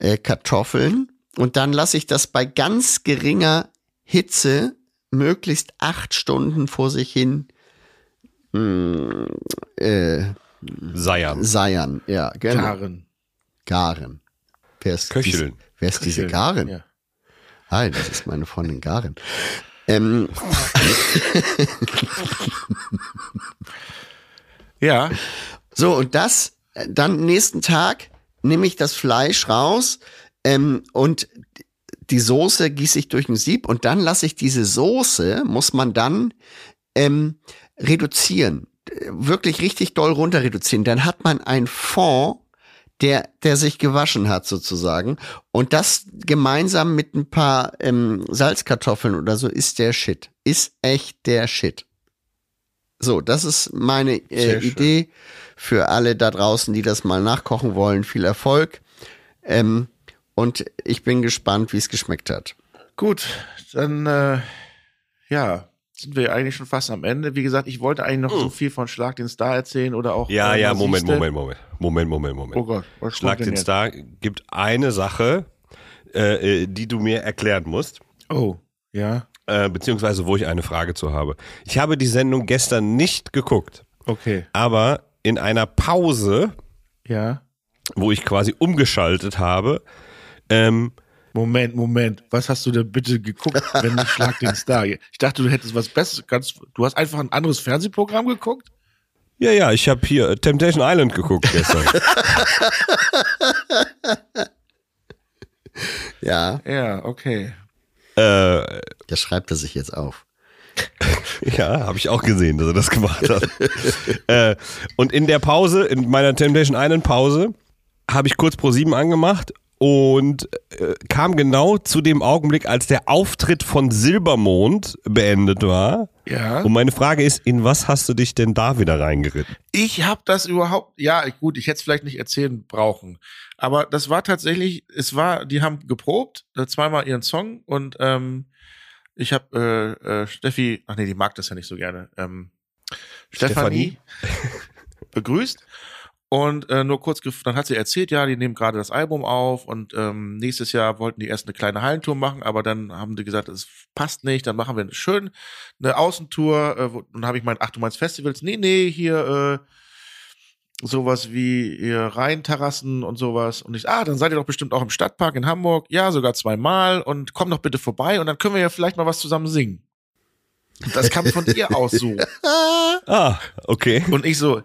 äh, Kartoffeln und dann lasse ich das bei ganz geringer Hitze möglichst acht Stunden vor sich hin mh, äh, Seiern. seiern. Ja, genau. Garen. Garen. Wer ist Köcheln. Dies, wer ist diese Garen? ja. Hi, das ist meine Freundin Garen. Ähm, Ja. So, und das, äh, dann nächsten Tag nehme ich das Fleisch raus ähm, und die Soße gieße ich durch ein Sieb und dann lasse ich diese Soße, muss man dann ähm, reduzieren. Wirklich richtig doll runter reduzieren. Dann hat man ein Fond, der, der sich gewaschen hat sozusagen. Und das gemeinsam mit ein paar ähm, Salzkartoffeln oder so ist der Shit. Ist echt der Shit. So, das ist meine äh. Idee für alle da draußen, die das mal nachkochen wollen. Viel Erfolg. Ähm, und ich bin gespannt, wie es geschmeckt hat. Gut, dann äh, ja, sind wir eigentlich schon fast am Ende. Wie gesagt, ich wollte eigentlich noch so viel von Schlag den Star erzählen oder auch. Ja, äh, ja, Moment, siehste. Moment, Moment. Moment, Moment, Moment. Oh Gott, was Schlag den jetzt? Star gibt eine Sache, äh, äh, die du mir erklären musst. Oh, ja, Äh, beziehungsweise wo ich eine Frage zu habe. Ich habe die Sendung gestern nicht geguckt, okay, aber in einer Pause, ja. wo ich quasi umgeschaltet habe, ähm, Moment, Moment. Was hast du denn bitte geguckt, wenn nicht Schlag den Star? Ich dachte, du hättest was Besseres. Ganz, du hast einfach ein anderes Fernsehprogramm geguckt? ja, ja, ich habe hier äh, Temptation Island geguckt gestern. Ja, Ja, okay. äh, das schreibt er sich jetzt auf. Ja, habe ich auch gesehen, dass er das gemacht hat. äh, und in der Pause, in meiner Temptation Island Pause, habe ich kurz Pro 7 angemacht und äh, kam genau zu dem Augenblick, als der Auftritt von Silbermond beendet war. Ja. Und meine Frage ist, in was hast du dich denn da wieder reingeritten? Ich habe das überhaupt, ja, gut, ich hätte es vielleicht nicht erzählen brauchen. Aber das war tatsächlich, es war, die haben geprobt, äh, zweimal ihren Song und ähm, ich habe äh, äh, Steffi, ach nee, die mag das ja nicht so gerne, ähm, Stefanie begrüßt. Und äh, nur kurz, dann hat sie erzählt, ja, die nehmen gerade das Album auf und ähm, nächstes Jahr wollten die erst eine kleine Hallentour machen, aber dann haben die gesagt, es passt nicht, dann machen wir schön eine Außentour. Äh, und dann habe ich meint, ach, du meinst Festivals? Nee, nee, hier sowas wie ihr Rheinterrassen und sowas. Und ich, ah, dann seid ihr doch bestimmt auch im Stadtpark in Hamburg. Ja, sogar zweimal. Und komm doch bitte vorbei und dann können wir ja vielleicht mal was zusammen singen. Das kam von ihr aus so. Ah, okay. Und ich so,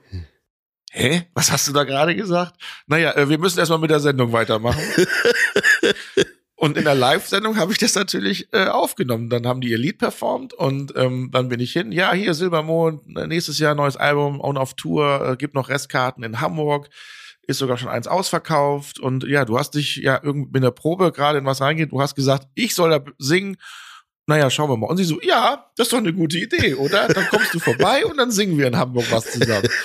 hä? Was hast du da gerade gesagt? Naja, äh, wir müssen erstmal mit der Sendung weitermachen. Und in der Live-Sendung habe ich das natürlich äh, aufgenommen. Dann haben die ihr Lied performt und ähm, dann bin ich hin. Ja, hier Silbermond, äh, nächstes Jahr neues Album, on auf Tour, äh, gibt noch Restkarten in Hamburg, ist sogar schon eins ausverkauft. Und ja, du hast dich ja irgendwie in der Probe gerade in was reingeht. Du hast gesagt, ich soll da singen. Naja, schauen wir mal. Und sie so, ja, das ist doch eine gute Idee, oder? Dann kommst du vorbei und dann singen wir in Hamburg was zusammen.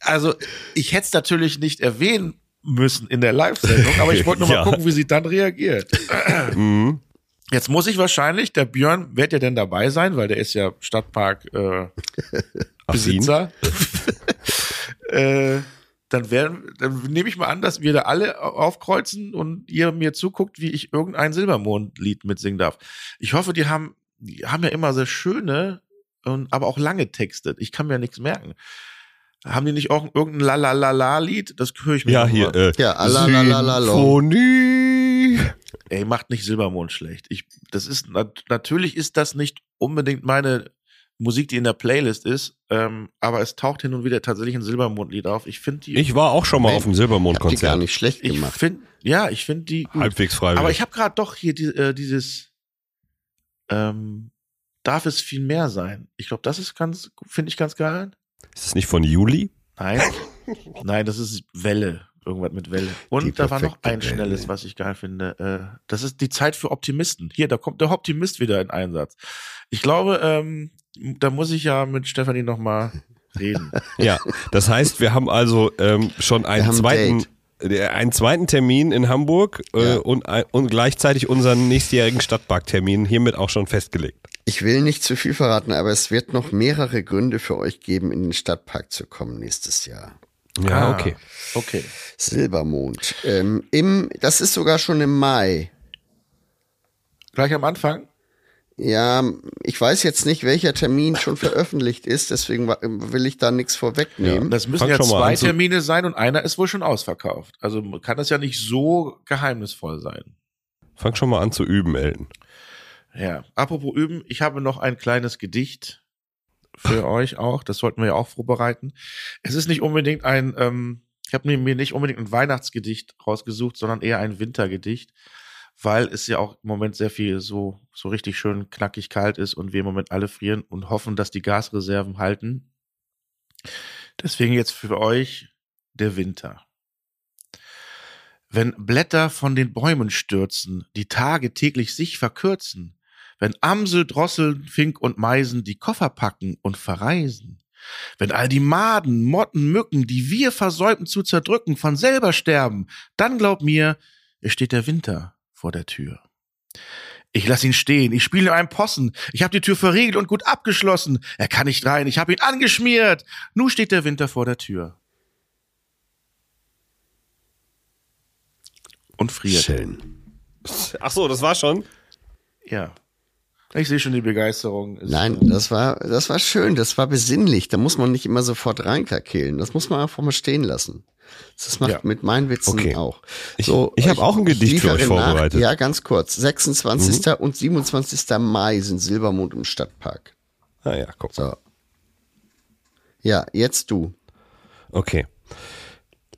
Also, ich hätte es natürlich nicht erwähnen müssen in der Live-Sendung, aber ich wollte nur mal Ja. gucken, wie sie dann reagiert. Mhm. Jetzt muss ich wahrscheinlich, der Björn wird ja denn dabei sein, weil der ist ja Stadtpark äh, Besitzer. äh, dann werden, dann nehme ich mal an, dass wir da alle aufkreuzen und ihr mir zuguckt, wie ich irgendein Silbermond-Lied mitsingen darf. Ich hoffe, die haben, die haben ja immer sehr schöne und aber auch lange Texte. Ich kann mir nichts merken. Haben die nicht auch irgendein La-La-La-La-Lied? Das höre ich mir Ja, noch hier, äh, Ja, alalalalalo. Symphonie. Ey, macht nicht Silbermond schlecht. Ich, das ist, nat natürlich ist das nicht unbedingt meine Musik, die in der Playlist ist, ähm, aber es taucht hin und wieder tatsächlich ein Silbermondlied auf. Ich finde die, Ich war auch schon mal auf dem Hab die gar Silbermond-Konzert. nicht schlecht ich gemacht. finde, ja, ich finde die gut. Halbwegs freiwillig. Aber ich habe gerade doch hier die, äh, dieses, ähm, darf es viel mehr sein? Ich glaube, das ist ganz, finde ich ganz geil. Ist das nicht von Juli? Nein, nein, das ist Welle. Irgendwas mit Welle. Und Die da war noch ein Welle. schnelles, was ich geil finde. Äh, das ist die Zeit für Optimisten. Hier, da kommt der Optimist wieder in Einsatz. Ich glaube, ähm, da muss ich ja mit Stefanie noch mal reden. Ja, das heißt, wir haben also ähm, schon einen zweiten, Date. äh, einen zweiten Termin in Hamburg äh, Ja. und, und gleichzeitig unseren nächstjährigen Stadtparktermin hiermit auch schon festgelegt. Ich will nicht zu viel verraten, aber es wird noch mehrere Gründe für euch geben, in den Stadtpark zu kommen nächstes Jahr. Ja, Ah, okay. Okay. Silbermond. Ähm, im, das ist sogar schon im Mai. Gleich am Anfang? Ja, ich weiß jetzt nicht, welcher Termin schon veröffentlicht ist, deswegen will ich da nichts vorwegnehmen. Das müssen Fang ja zwei Termine sein und einer ist wohl schon ausverkauft. Also kann das ja nicht so geheimnisvoll sein. Fang schon mal an zu üben, Elton. Ja, apropos üben, ich habe noch ein kleines Gedicht für euch auch. Das sollten wir ja auch vorbereiten. Es ist nicht unbedingt ein, ähm, ich habe mir mir nicht unbedingt ein Weihnachtsgedicht rausgesucht, sondern eher ein Wintergedicht, weil es ja auch im Moment sehr viel so, so richtig schön knackig kalt ist und wir im Moment alle frieren und hoffen, dass die Gasreserven halten. Deswegen jetzt für euch der Winter. Wenn Blätter von den Bäumen stürzen, die Tage täglich sich verkürzen, wenn Amsel, Drosseln, Fink und Meisen die Koffer packen und verreisen, wenn all die Maden, Motten, Mücken, die wir versäumten zu zerdrücken, von selber sterben, dann glaub mir, es steht der Winter vor der Tür. Ich lass ihn stehen, ich spiele ihm einen Possen, ich hab die Tür verriegelt und gut abgeschlossen, er kann nicht rein, ich hab ihn angeschmiert, nu steht der Winter vor der Tür. Und friert. Schön. Ach so, das war schon. Ja. Ich sehe schon die Begeisterung. Ist, Nein, das war, das war schön, das war besinnlich. Da muss man nicht immer sofort reinkakelen. Das muss man einfach mal stehen lassen. Das macht Ja. mit meinen Witzen Okay. auch. Ich- ich hab auch ein Gedicht für euch nach- vorbereitet. Mhm. Ja, ganz kurz. 26. und 27. Mai sind Silbermond im Stadtpark. Ah ja, guck. So. Ja, jetzt du. Okay.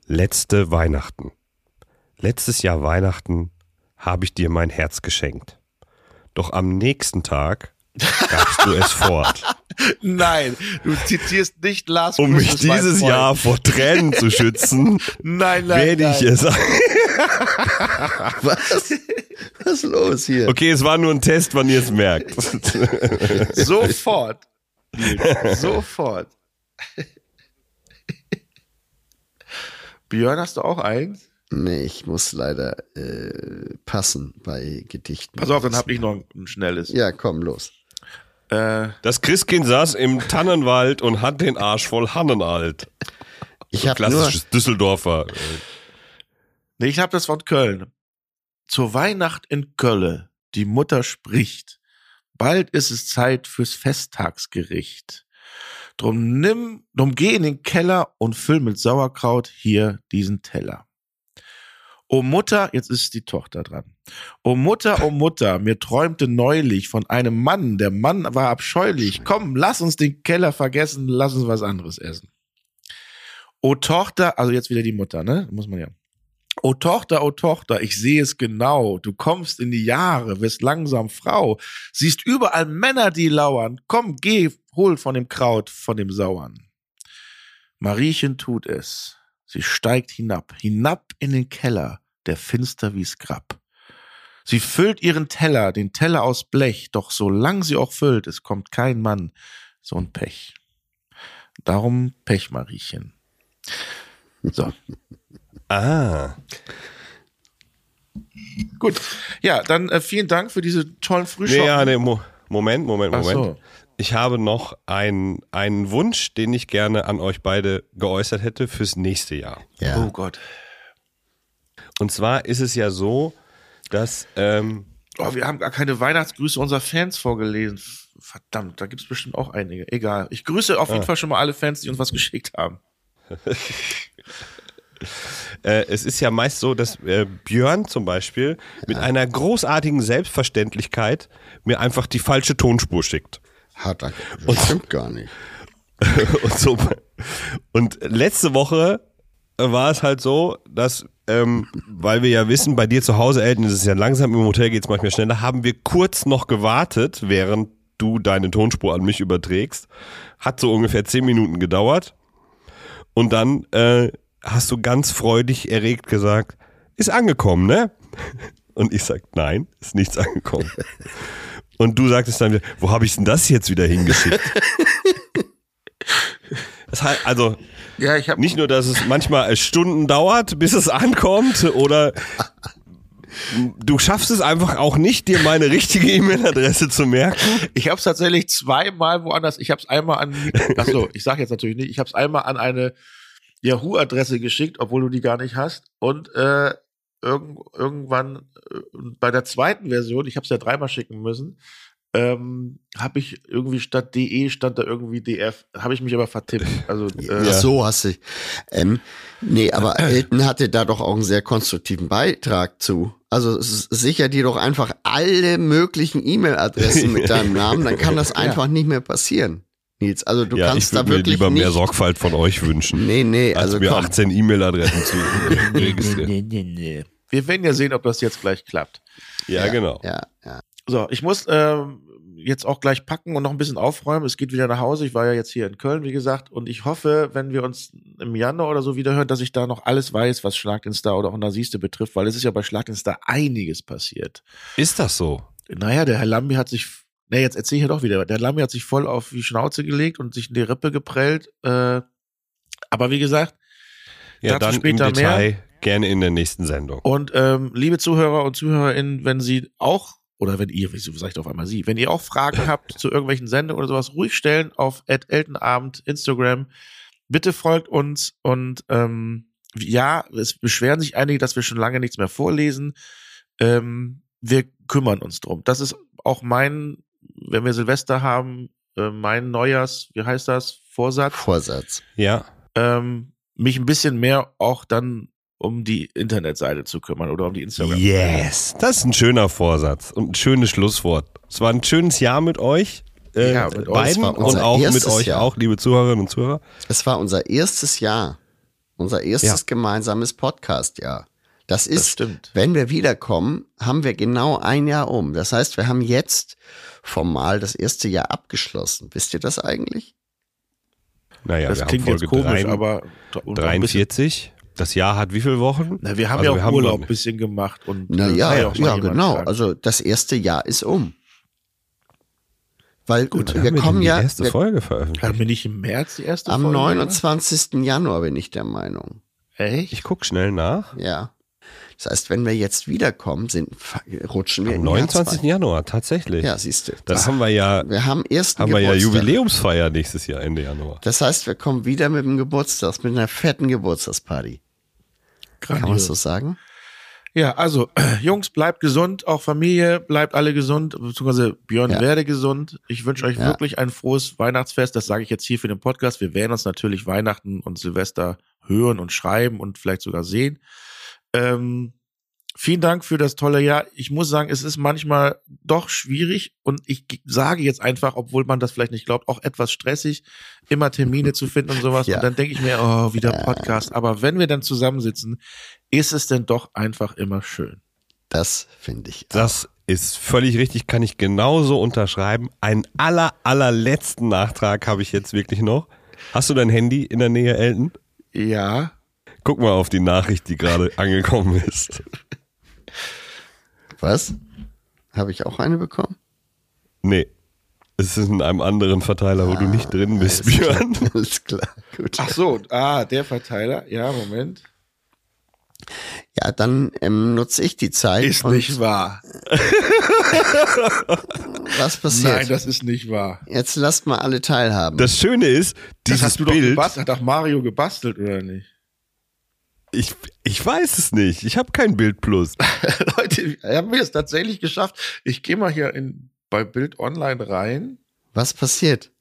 Letzte Weihnachten. Letztes Jahr Weihnachten habe ich dir mein Herz geschenkt. Doch am nächsten Tag gabst du es fort. Nein, du zitierst nicht Lars Um mich dieses. Jahr vor Tränen zu schützen, nein, nein, werde nein. ich es. Was? Was ist los hier? Okay, es war nur ein Test, wann ihr es merkt. Sofort. Sofort. Björn, hast du auch eins? Nee, ich muss leider äh, passen bei Gedichten. Pass auf, dann hab ich noch ein, schnelles. Ja, komm, los. Äh, Das Christkind saß im Tannenwald und hat den Arsch voll Hannenalt. Ich habe nur, Klassisches Düsseldorfer. nee, ich habe das von Köln. Zur Weihnacht in Kölle, die Mutter spricht. Bald ist es Zeit fürs Festtagsgericht. Drum nimm, drum geh in den Keller und füll mit Sauerkraut hier diesen Teller. O Mutter, jetzt ist die Tochter dran. O Mutter, o Mutter, mir träumte neulich von einem Mann. Der Mann war abscheulich. Komm, lass uns den Keller vergessen, lass uns was anderes essen. O Tochter, also jetzt wieder die Mutter, ne? Muss man ja. O Tochter, o Tochter, ich sehe es genau. Du kommst in die Jahre, wirst langsam Frau, siehst überall Männer, die lauern. Komm, geh, hol von dem Kraut, von dem Sauern. Mariechen tut es. Sie steigt hinab, hinab in den Keller, der finster wie's Grab. Sie füllt ihren Teller, den Teller aus Blech, doch solang sie auch füllt, es kommt kein Mann, so ein Pech. Darum Pech, Mariechen. So, Ah. gut. Ja, dann äh, vielen Dank für diese tollen Nee, Frühschoppen. ja, nee, Mo Moment, Moment, Ach Moment. so. Ich habe noch einen, einen Wunsch, den ich gerne an euch beide geäußert hätte fürs nächste Jahr. Ja. Oh Gott. Und zwar ist es ja so, dass ähm, Oh, wir haben gar keine Weihnachtsgrüße unserer Fans vorgelesen. Verdammt, da gibt's bestimmt auch einige. Egal. Ich grüße auf jeden Ah. Fall schon mal alle Fans, die uns was geschickt haben. äh, es ist ja meist so, dass äh, Björn zum Beispiel mit einer großartigen Selbstverständlichkeit mir einfach die falsche Tonspur schickt. Hat er. Das stimmt gar nicht. und so. Und letzte Woche war es halt so, dass, ähm, weil wir ja wissen, bei dir zu Hause, Eltern, ist es ja langsam, im Hotel geht es manchmal schneller, haben wir kurz noch gewartet, während du deine Tonspur an mich überträgst. Hat so ungefähr zehn Minuten gedauert. Und dann äh, hast du ganz freudig erregt gesagt, ist angekommen, ne? Und ich sag, nein, ist nichts angekommen. Und du sagtest dann wieder, wo habe ich denn das jetzt wieder hingeschickt? Das heißt, also Ja, ich nicht nur, dass es manchmal Stunden dauert, bis es ankommt, oder du schaffst es einfach auch nicht, dir meine richtige E-Mail-Adresse zu merken. Ich habe es tatsächlich zweimal woanders. Ich habe es einmal an. Achso, ich sage jetzt natürlich nicht. Ich habe es einmal an eine Yahoo-Adresse geschickt, obwohl du die gar nicht hast. Und äh, irgend, irgendwann äh, bei der zweiten Version, ich habe es ja dreimal schicken müssen, ähm, habe ich irgendwie statt DE stand da irgendwie DF. Habe ich mich aber vertippt. Also äh, Ach so hast du. Ähm, nee, aber Elton hatte da doch auch einen sehr konstruktiven Beitrag zu. Also sicher dir doch einfach alle möglichen E-Mail-Adressen mit deinem Namen, dann kann das einfach nicht mehr passieren. Nils, also du ja, kannst ich da würde mir wirklich lieber nicht. mehr Sorgfalt von euch wünschen, nee, nee, als also mir komm. 18 E-Mail-Adressen zu registrieren. nee, nee, nee. Wir werden ja sehen, ob das jetzt gleich klappt. Ja, genau. Ja, ja. So, ich muss ähm, jetzt auch gleich packen und noch ein bisschen aufräumen. Es geht wieder nach Hause. Ich war ja jetzt hier in Köln, wie gesagt. Und ich hoffe, wenn wir uns im Januar oder so wieder hören, dass ich da noch alles weiß, was Schlag den Star oder auch Nasiste betrifft, weil es ist ja bei Schlag den Star einiges passiert. Ist das so? Naja, der Herr Lambi hat sich, ne, jetzt erzähle ich ja doch wieder, der Lambi hat sich voll auf die Schnauze gelegt und sich in die Rippe geprellt. Äh, aber wie gesagt, Ja, Dazu dann später im Detail gerne in der nächsten Sendung. Und ähm, liebe Zuhörer und Zuhörerinnen, wenn Sie auch, oder wenn ihr, wieso sag ich auf einmal Sie, wenn ihr auch Fragen habt zu irgendwelchen Sendungen oder sowas, ruhig stellen auf Eltenabend, Instagram. Bitte folgt uns und ähm, ja, es beschweren sich einige, dass wir schon lange nichts mehr vorlesen. Ähm, wir kümmern uns drum. Das ist auch mein, wenn wir Silvester haben, äh, mein Neujahrs, wie heißt das, Vorsatz Vorsatz. Ja. ähm, mich ein bisschen mehr auch dann um die Internetseite zu kümmern oder um die Instagram. Yes. Das ist ein schöner Vorsatz und ein schönes Schlusswort. Es war ein schönes Jahr mit euch. Äh, Ja, mit euch. beiden und auch mit euch Jahr. auch, liebe Zuhörerinnen und Zuhörer. Es war unser erstes Jahr. Unser erstes Ja. gemeinsames Podcast-Jahr. Das ist, stimmt. wenn wir wiederkommen, haben wir genau ein Jahr um. Das heißt, wir haben jetzt formal das erste Jahr abgeschlossen. Wisst ihr das eigentlich? Naja, das wir klingt haben jetzt komisch, drei- aber und auch ein bisschen- 43. Das Jahr hat wie viele Wochen? Na, wir haben Also ja wir auch haben Urlaub ein bisschen gemacht und Na äh, ja, ja, genau. sagen. Also das erste Jahr ist um. Weil Wann wir haben kommen denn die ja erste wir, Folge veröffentlicht. haben wir nicht im März die erste am Folge? 29. Januar bin ich der Meinung. Echt? Ich guck schnell nach. Ja. Das heißt, wenn wir jetzt wiederkommen, sind, rutschen wir Am in Jahr 29. zwei. Januar, tatsächlich. Ja, siehst du. Dann haben wir ja, wir haben ersten haben wir ja. Jubiläumsfeier nächstes Jahr, Ende Januar. Das heißt, wir kommen wieder mit dem Geburtstag, mit einer fetten Geburtstagsparty. Kann man Grandios. so sagen? Ja, also Jungs, bleibt gesund, auch Familie, bleibt alle gesund, beziehungsweise Björn Ja. werde gesund. Ich wünsche euch Ja. wirklich ein frohes Weihnachtsfest. Das sage ich jetzt hier für den Podcast. Wir werden uns natürlich Weihnachten und Silvester hören und schreiben und vielleicht sogar sehen. Ähm, vielen Dank für das tolle Jahr. Ich muss sagen, es ist manchmal doch schwierig und ich sage jetzt einfach, obwohl man das vielleicht nicht glaubt, auch etwas stressig, immer Termine zu finden und sowas. Ja. Und dann denke ich mir, oh, wieder. Podcast. Aber wenn wir dann zusammensitzen, ist es denn doch einfach immer schön. Das finde ich. Das ist völlig richtig, kann ich genauso unterschreiben. Einen aller, allerletzten Nachtrag habe ich jetzt wirklich noch. Hast du dein Handy in der Nähe, Elton? Ja. Guck mal auf die Nachricht, die gerade angekommen ist. Was? Habe ich auch eine bekommen? Nee. Es ist in einem anderen Verteiler, wo du nicht drin bist, Alles klar. Björn. Alles klar, gut. Ach so, ah, der Verteiler. Ja, Moment. Ja, dann ähm, nutze ich die Zeit. Ist und nicht wahr. Was passiert? Nein, das ist nicht wahr. Jetzt lasst mal alle teilhaben. Das Schöne ist, Das dieses hast du doch Bild, gebastelt. Hat doch Mario gebastelt, oder nicht? Ich, ich weiß es nicht. Ich habe kein Bild Plus. Leute, haben wir es tatsächlich geschafft. Ich gehe mal hier in, bei Bild Online rein. Was passiert?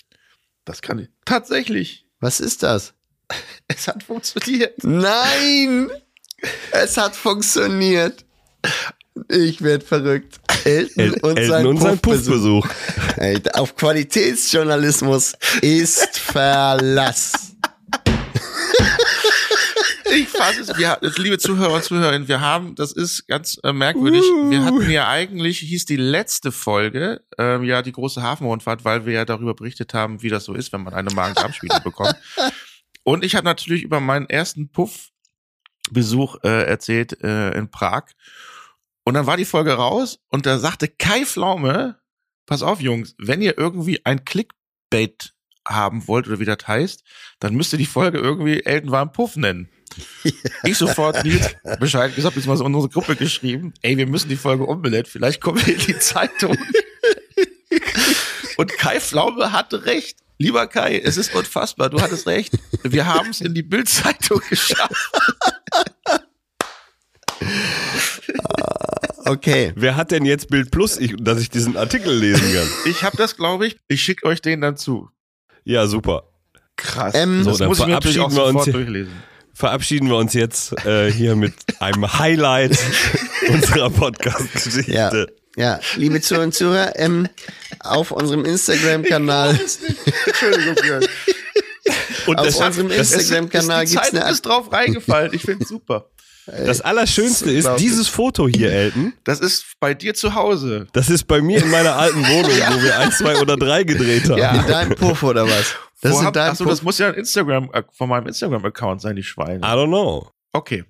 Das kann ich. Tatsächlich. Was ist das? Es hat funktioniert. Nein! Es hat funktioniert. Ich werd verrückt. Elton, El und Elton sein und sein Puffbesuch. Ey, auf Qualitätsjournalismus ist Verlass. Ich fasse es, wir, liebe Zuhörer und Zuhörerinnen, wir haben, das ist ganz äh, merkwürdig, wir hatten ja eigentlich, hieß die letzte Folge, ähm, ja, die große Hafenrundfahrt, weil wir ja darüber berichtet haben, wie das so ist, wenn man eine Magen-Darm-Schmiede bekommt. Und ich habe natürlich über meinen ersten Puff-Besuch äh, erzählt äh, in Prag. Und dann war die Folge raus und da sagte Kai Pflaume, pass auf, Jungs, wenn ihr irgendwie ein Clickbait haben wollt oder wie das heißt, dann müsst ihr die Folge irgendwie Elton war im Puff nennen. Ich sofort Nils Bescheid gesagt, bis mal so in unsere Gruppe geschrieben, ey, wir müssen die Folge umbenennen, vielleicht kommen wir in die Zeitung. Und Kai Pflaume hatte recht. Lieber Kai, es ist unfassbar, du hattest recht. Wir haben es in die Bildzeitung geschafft. Okay. Wer hat denn jetzt Bild Plus, ich, dass ich diesen Artikel lesen kann? Ich habe das, glaube ich. Ich schicke euch den dann zu. Ja, super. Krass. Ähm, das So, dann muss ich mir natürlich auch verabschieden wir uns sofort durchlesen. Verabschieden wir uns jetzt äh, hier mit einem Highlight unserer Podcast-Geschichte. Ja, ja, liebe Zuhörer und Zuhörer, ähm, auf unserem Instagram-Kanal, Entschuldigung, Björn. Und auf das, unserem Instagram-Kanal gibt's Zeitung eine ist drauf reingefallen. Ich finde super. das Allerschönste ist dieses Foto hier, Elton. Das ist bei dir zu Hause. Das ist bei mir in meiner alten Wohnung, wo wir ein, zwei oder drei gedreht haben. Ja. in deinem Puff oder was? Das Wo ist in hab- deinem Achso, das muss ja ein Instagram, äh, von meinem Instagram-Account sein, die Schweine. I don't know. Okay.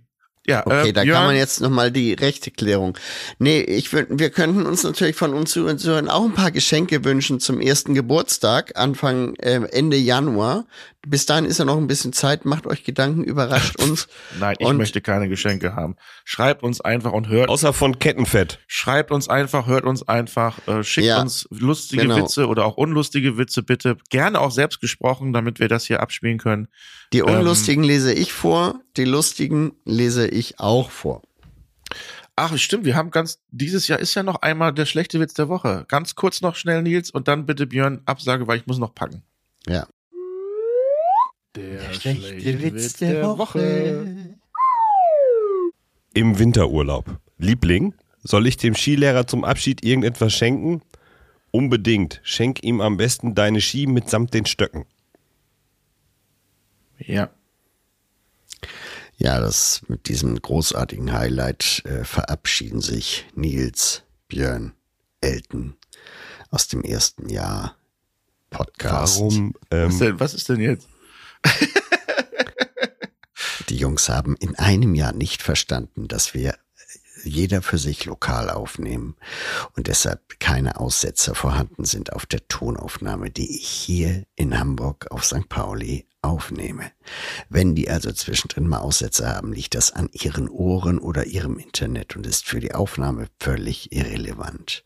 Ja, Okay, äh, da Björn, kann man jetzt nochmal die rechte Klärung. Nee, ich würd, wir könnten uns natürlich von uns Zuhörern auch ein paar Geschenke wünschen zum ersten Geburtstag, Anfang, äh, Ende Januar. Bis dahin ist ja noch ein bisschen Zeit, macht euch Gedanken, überrascht uns. Nein, ich Und- möchte keine Geschenke haben. Schreibt uns einfach und hört. Außer von Kettenfett. Schreibt uns einfach, hört uns einfach, äh, schickt Ja, uns lustige genau. Witze oder auch unlustige Witze bitte. Gerne auch selbst gesprochen, damit wir das hier abspielen können. Die Ähm. unlustigen lese ich vor, die lustigen lese ich auch vor. Ach, stimmt, wir haben ganz, dieses Jahr ist ja noch einmal der schlechte Witz der Woche. Ganz kurz noch schnell, Nils, und dann bitte Björn Absage, weil ich muss noch packen. Ja. Der, Im Winterurlaub. Liebling, soll ich dem Skilehrer zum Abschied irgendetwas schenken? Unbedingt. Schenk ihm am besten deine Ski mitsamt den Stöcken. Ja. Ja, das mit diesem großartigen Highlight äh, verabschieden sich Nils, Björn, Elton aus dem ersten Jahr Podcast. Warum? Was, Ähm, denn, was ist denn jetzt? Die Jungs haben in einem Jahr nicht verstanden, dass wir jeder für sich lokal aufnehmen und deshalb keine Aussetzer vorhanden sind auf der Tonaufnahme, die ich hier in Hamburg auf St. Pauli aufnehme. Wenn die also zwischendrin mal Aussetzer haben, liegt das an ihren Ohren oder ihrem Internet und ist für die Aufnahme völlig irrelevant.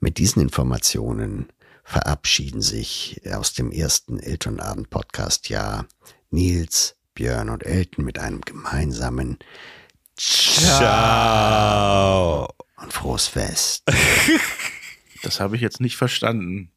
Mit diesen Informationen verabschieden sich aus dem ersten Elternabend-Podcast-Jahr Nils, Björn und Elton mit einem gemeinsamen Ciao. Und frohes Fest. Das habe ich jetzt nicht verstanden.